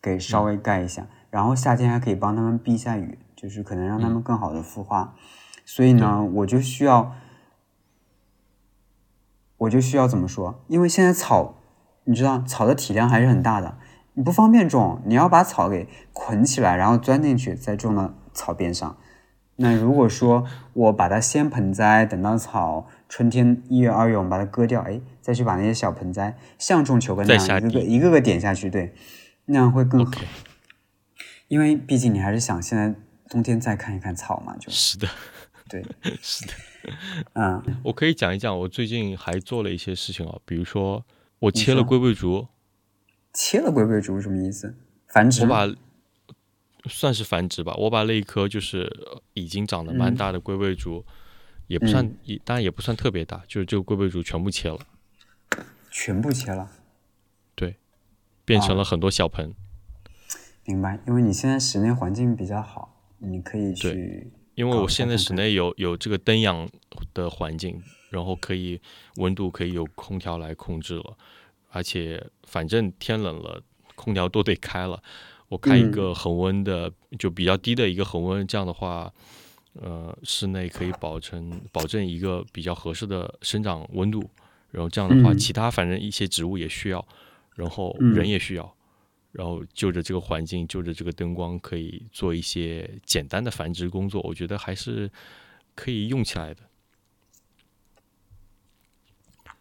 Speaker 2: 给稍微盖一下，然后夏天还可以帮他们避一下雨，就是可能让他们更好的孵化。所以呢，我就需要，我就需要怎么说？因为现在草，你知道草的体量还是很大的。你不方便种，你要把草给捆起来，然后钻进去，再种到草边上。那如果说我把它先盆栽，等到草春天一月二月我们把它割掉，哎，再去把那些小盆栽像种球根那样一个个一个个点下去，对，那样会更好。因为毕竟你还是想现在冬天再看一看草嘛，就
Speaker 1: 是的，
Speaker 2: 对，
Speaker 1: 是的，
Speaker 2: 嗯，
Speaker 1: 我可以讲一讲我最近还做了一些事情啊，比如说我切了龟背竹。
Speaker 2: 切了龟背竹什么意思？繁殖？
Speaker 1: 我把算是繁殖吧。我把那一棵就是已经长得蛮大的龟背竹，也不算，也当然也不算特别大，就是这个龟背竹全部切了。
Speaker 2: 全部切了？
Speaker 1: 对，变成了很多小盆。
Speaker 2: 明白，因为你现在室内环境比较好，你可以去。
Speaker 1: 因为我现在室内有有这个灯养的环境，然后可以温度可以有空调来控制了。而且反正天冷了，空调都得开了。我开一个恒温的，就比较低的一个恒温，这样的话，呃，室内可以保证保证一个比较合适的生长温度。然后这样的话，其他反正一些植物也需要，然后人也需要，然后就着这个环境，就着这个灯光，可以做一些简单的繁殖工作。我觉得还是可以用起来的。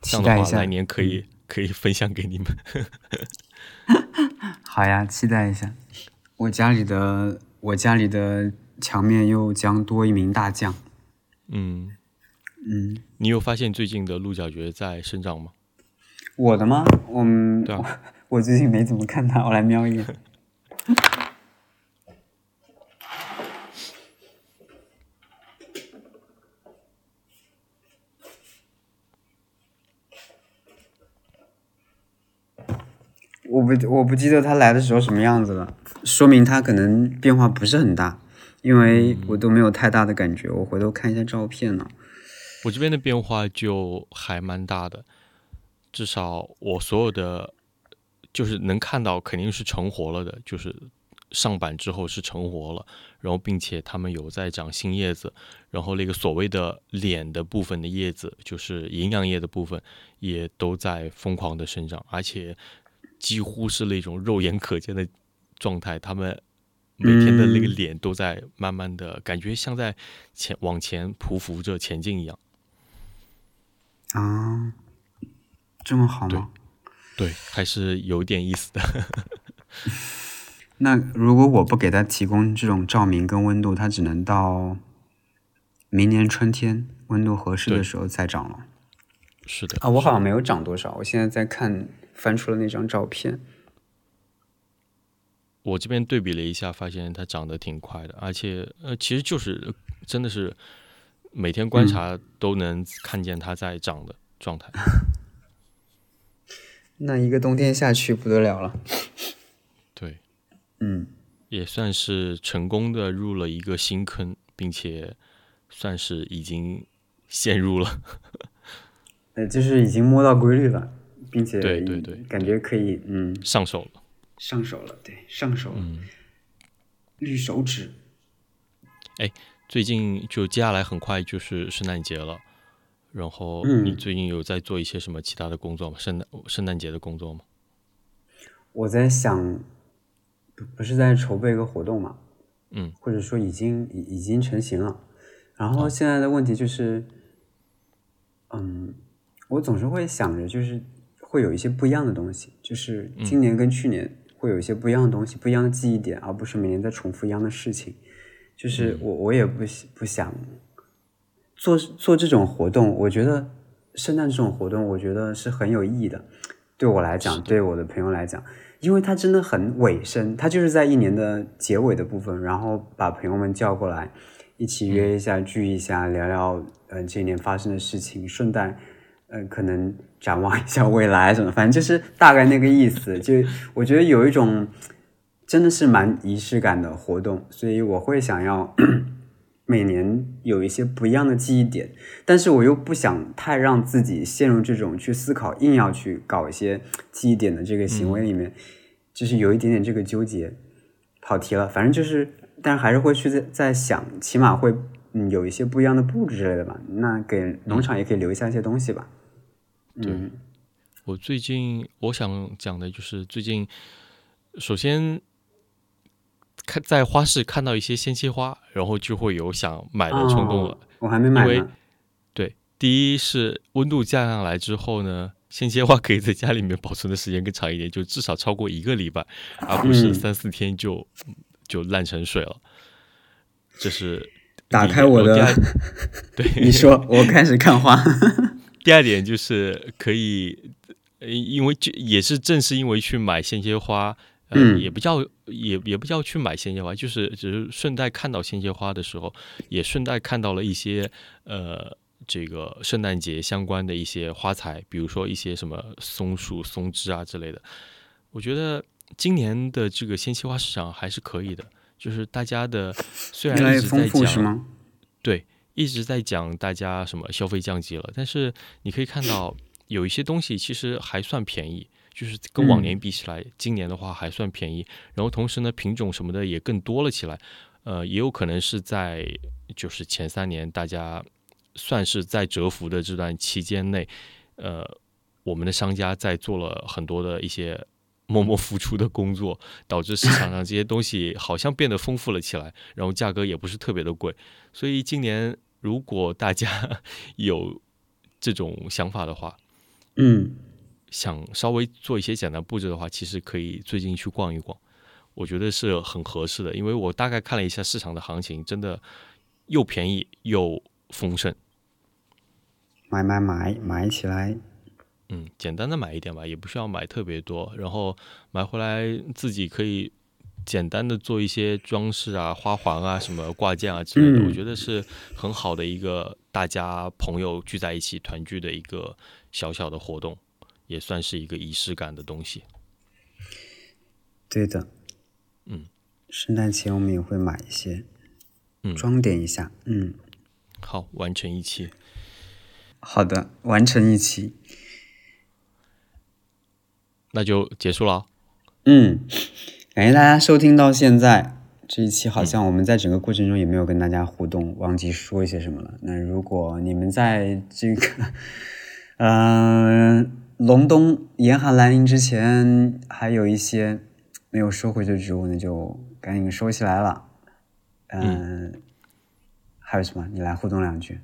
Speaker 1: 这样的话，来年可以。可以分享给你们。
Speaker 2: 好呀，期待一下。我家里的我家里的墙面又将多一名大将。
Speaker 1: 嗯
Speaker 2: 嗯，
Speaker 1: 你有发现最近的鹿角蕨在生长吗？
Speaker 2: 我的吗？我
Speaker 1: 对
Speaker 2: 啊，我最近没怎么看它，我来瞄一眼。我不我不记得他来的时候什么样子了，说明他可能变化不是很大，因为我都没有太大的感觉。我回头看一下照片呢。
Speaker 1: 我这边的变化就还蛮大的，至少我所有的就是能看到肯定是成活了的，就是上板之后是成活了，然后并且它们有在长新叶子，然后那个所谓的脸的部分的叶子，就是营养液的部分，也都在疯狂的生长，而且。几乎是那种肉眼可见的状态，他们每天的那个脸都在慢慢的感觉像在前往前匍匐着前进一样。
Speaker 2: 啊，这么好吗？
Speaker 1: 对，还是有点意思的。
Speaker 2: 那如果我不给他提供这种照明跟温度，它只能到明年春天温度合适的时候再长了。
Speaker 1: 是的
Speaker 2: 啊，我好像没有长多少。我现在在看，翻出了那张照片。
Speaker 1: 我这边对比了一下，发现它长得挺快的，而且呃，其实就是真的是每天观察都能看见它在长的状态。
Speaker 2: 那一个冬天下去不得了了。
Speaker 1: 对，
Speaker 2: 嗯，
Speaker 1: 也算是成功的入了一个新坑，并且算是已经陷入了。
Speaker 2: 呃，就是已经摸到规律了，并且
Speaker 1: 对对对，
Speaker 2: 感觉可以嗯
Speaker 1: 上手了。
Speaker 2: 上手了，对，上手了。
Speaker 1: 嗯，
Speaker 2: 绿手指。
Speaker 1: 哎，最近就接下来很快就是圣诞节了，然后你最近有在做一些什么其他的工作吗？圣诞圣诞节的工作吗？
Speaker 2: 我在想，不不是在筹备一个活动吗？
Speaker 1: 嗯，
Speaker 2: 或者说已经已已经成型了。然后现在的问题就是，嗯，我总是会想着，就是会有一些不一样的东西，就是今年跟去年。会有一些不一样的东西，不一样的记忆点，而不是每年在重复一样的事情。就是我，我也不不想做做这种活动。我觉得圣诞这种活动，我觉得是很有意义的。对我来讲，对我的朋友来讲，因为它真的很尾声，它就是在一年的结尾的部分，然后把朋友们叫过来，一起约一下，聚一下，聊聊嗯这一年发生的事情，顺带。嗯，可能展望一下未来什么，反正就是大概那个意思。就我觉得有一种真的是蛮仪式感的活动，所以我会想要 每年有一些不一样的记忆点，但是我又不想太让自己陷入这种去思考，硬要去搞一些记忆点的这个行为里面，就是有一点点这个纠结。跑题了，反正就是，但是还是会去在在想，起码会。嗯，有一些不一样的布置之类的吧，那给农场也可以留下一些东西吧。
Speaker 1: 对，我最近我想讲的就是最近，首先看在花市看到一些鲜切花，然后就会有想买的冲动了。
Speaker 2: 我还没买
Speaker 1: 呢。对，第一是温度降下来之后呢，鲜切花可以在家里面保存的时间更长一点，就至少超过一个礼拜，而不是三四天就就烂成水了。这是。
Speaker 2: 打开我的，
Speaker 1: 对，
Speaker 2: 你说，我开始看花。
Speaker 1: 第二点就是可以，因为就也是正是因为去买鲜切花，嗯，也不叫也也不叫去买鲜切花，就是只是顺带看到鲜切花的时候，也顺带看到了一些呃这个圣诞节相关的一些花材，比如说一些什么松树、松枝啊之类的。我觉得今年的这个鲜切花市场还是可以的。就是大家的虽然一直在讲，对，一直在讲大家什么消费降级了，但是你可以看到有一些东西其实还算便宜，就是跟往年比起来，今年的话还算便宜。然后同时呢，品种什么的也更多了起来。呃，也有可能是在就是前三年大家算是在蛰伏的这段期间内，呃，我们的商家在做了很多的一些。默默付出的工作，导致市场上这些东西好像变得丰富了起来，然后价格也不是特别的贵。所以今年如果大家 有这种想法的话，
Speaker 2: 嗯，
Speaker 1: 想稍微做一些简单布置的话，其实可以最近去逛一逛，我觉得是很合适的。因为我大概看了一下市场的行情，真的又便宜又丰盛，
Speaker 2: 买买买买起来。
Speaker 1: 嗯，简单的买一点吧，也不需要买特别多。然后买回来自己可以简单的做一些装饰啊、花环啊、什么挂件啊之类的。我觉得是很好的一个大家朋友聚在一起团聚的一个小小的活动，也算是一个仪式感的东西。
Speaker 2: 对的，
Speaker 1: 嗯，
Speaker 2: 圣诞节我们也会买一些，
Speaker 1: 嗯，
Speaker 2: 装点一下，嗯，
Speaker 1: 好，完成一期。
Speaker 2: 好的，完成一期。
Speaker 1: 那就结束了。
Speaker 2: 嗯，感谢大家收听到现在这一期，好像我们在整个过程中也没有跟大家互动，忘记说一些什么了。那如果你们在这个嗯隆冬严寒来临之前，还有一些没有收回去的植物，那就赶紧收起来了。嗯，还有什么？你来互动两句。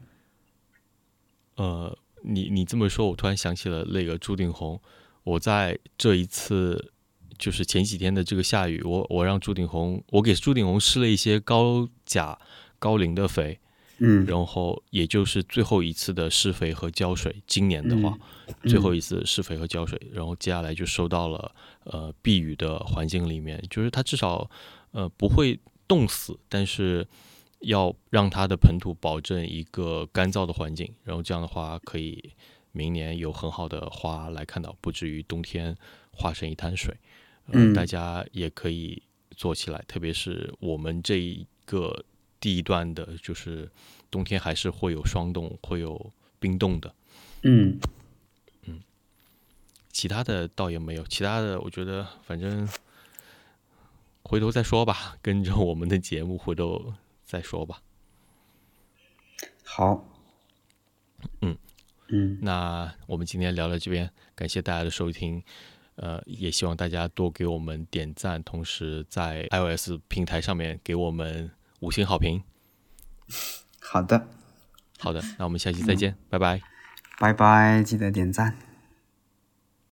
Speaker 1: 呃。你你这么说，我突然想起了那个朱顶红。我在这一次就是前几天的这个下雨，我我让朱顶红，我给朱顶红施了一些高钾高磷的肥，
Speaker 2: 嗯
Speaker 1: 然后也就是最后一次的施肥和浇水。今年的话，
Speaker 2: 嗯
Speaker 1: 最后一次施肥和浇水，然后接下来就收到了呃避雨的环境里面，就是它至少呃不会冻死，但是要让它的盆土保证一个干燥的环境，然后这样的话可以明年有很好的花来看到，不至于冬天化成一滩水。呃，
Speaker 2: 嗯
Speaker 1: 大家也可以做起来，特别是我们这一个地段的，就是冬天还是会有霜冻，会有冰冻的。
Speaker 2: 嗯
Speaker 1: 其他的倒也没有，其他的我觉得反正回头再说吧，跟着我们的节目回头再说吧。
Speaker 2: 好，
Speaker 1: 嗯
Speaker 2: 嗯
Speaker 1: 那我们今天聊到这边，感谢大家的收听，呃，也希望大家多给我们点赞，同时在 iOS 平台上面给我们五星好评。
Speaker 2: 好的，
Speaker 1: 好的，那我们下期再见，拜拜。
Speaker 2: 拜拜，记得点赞。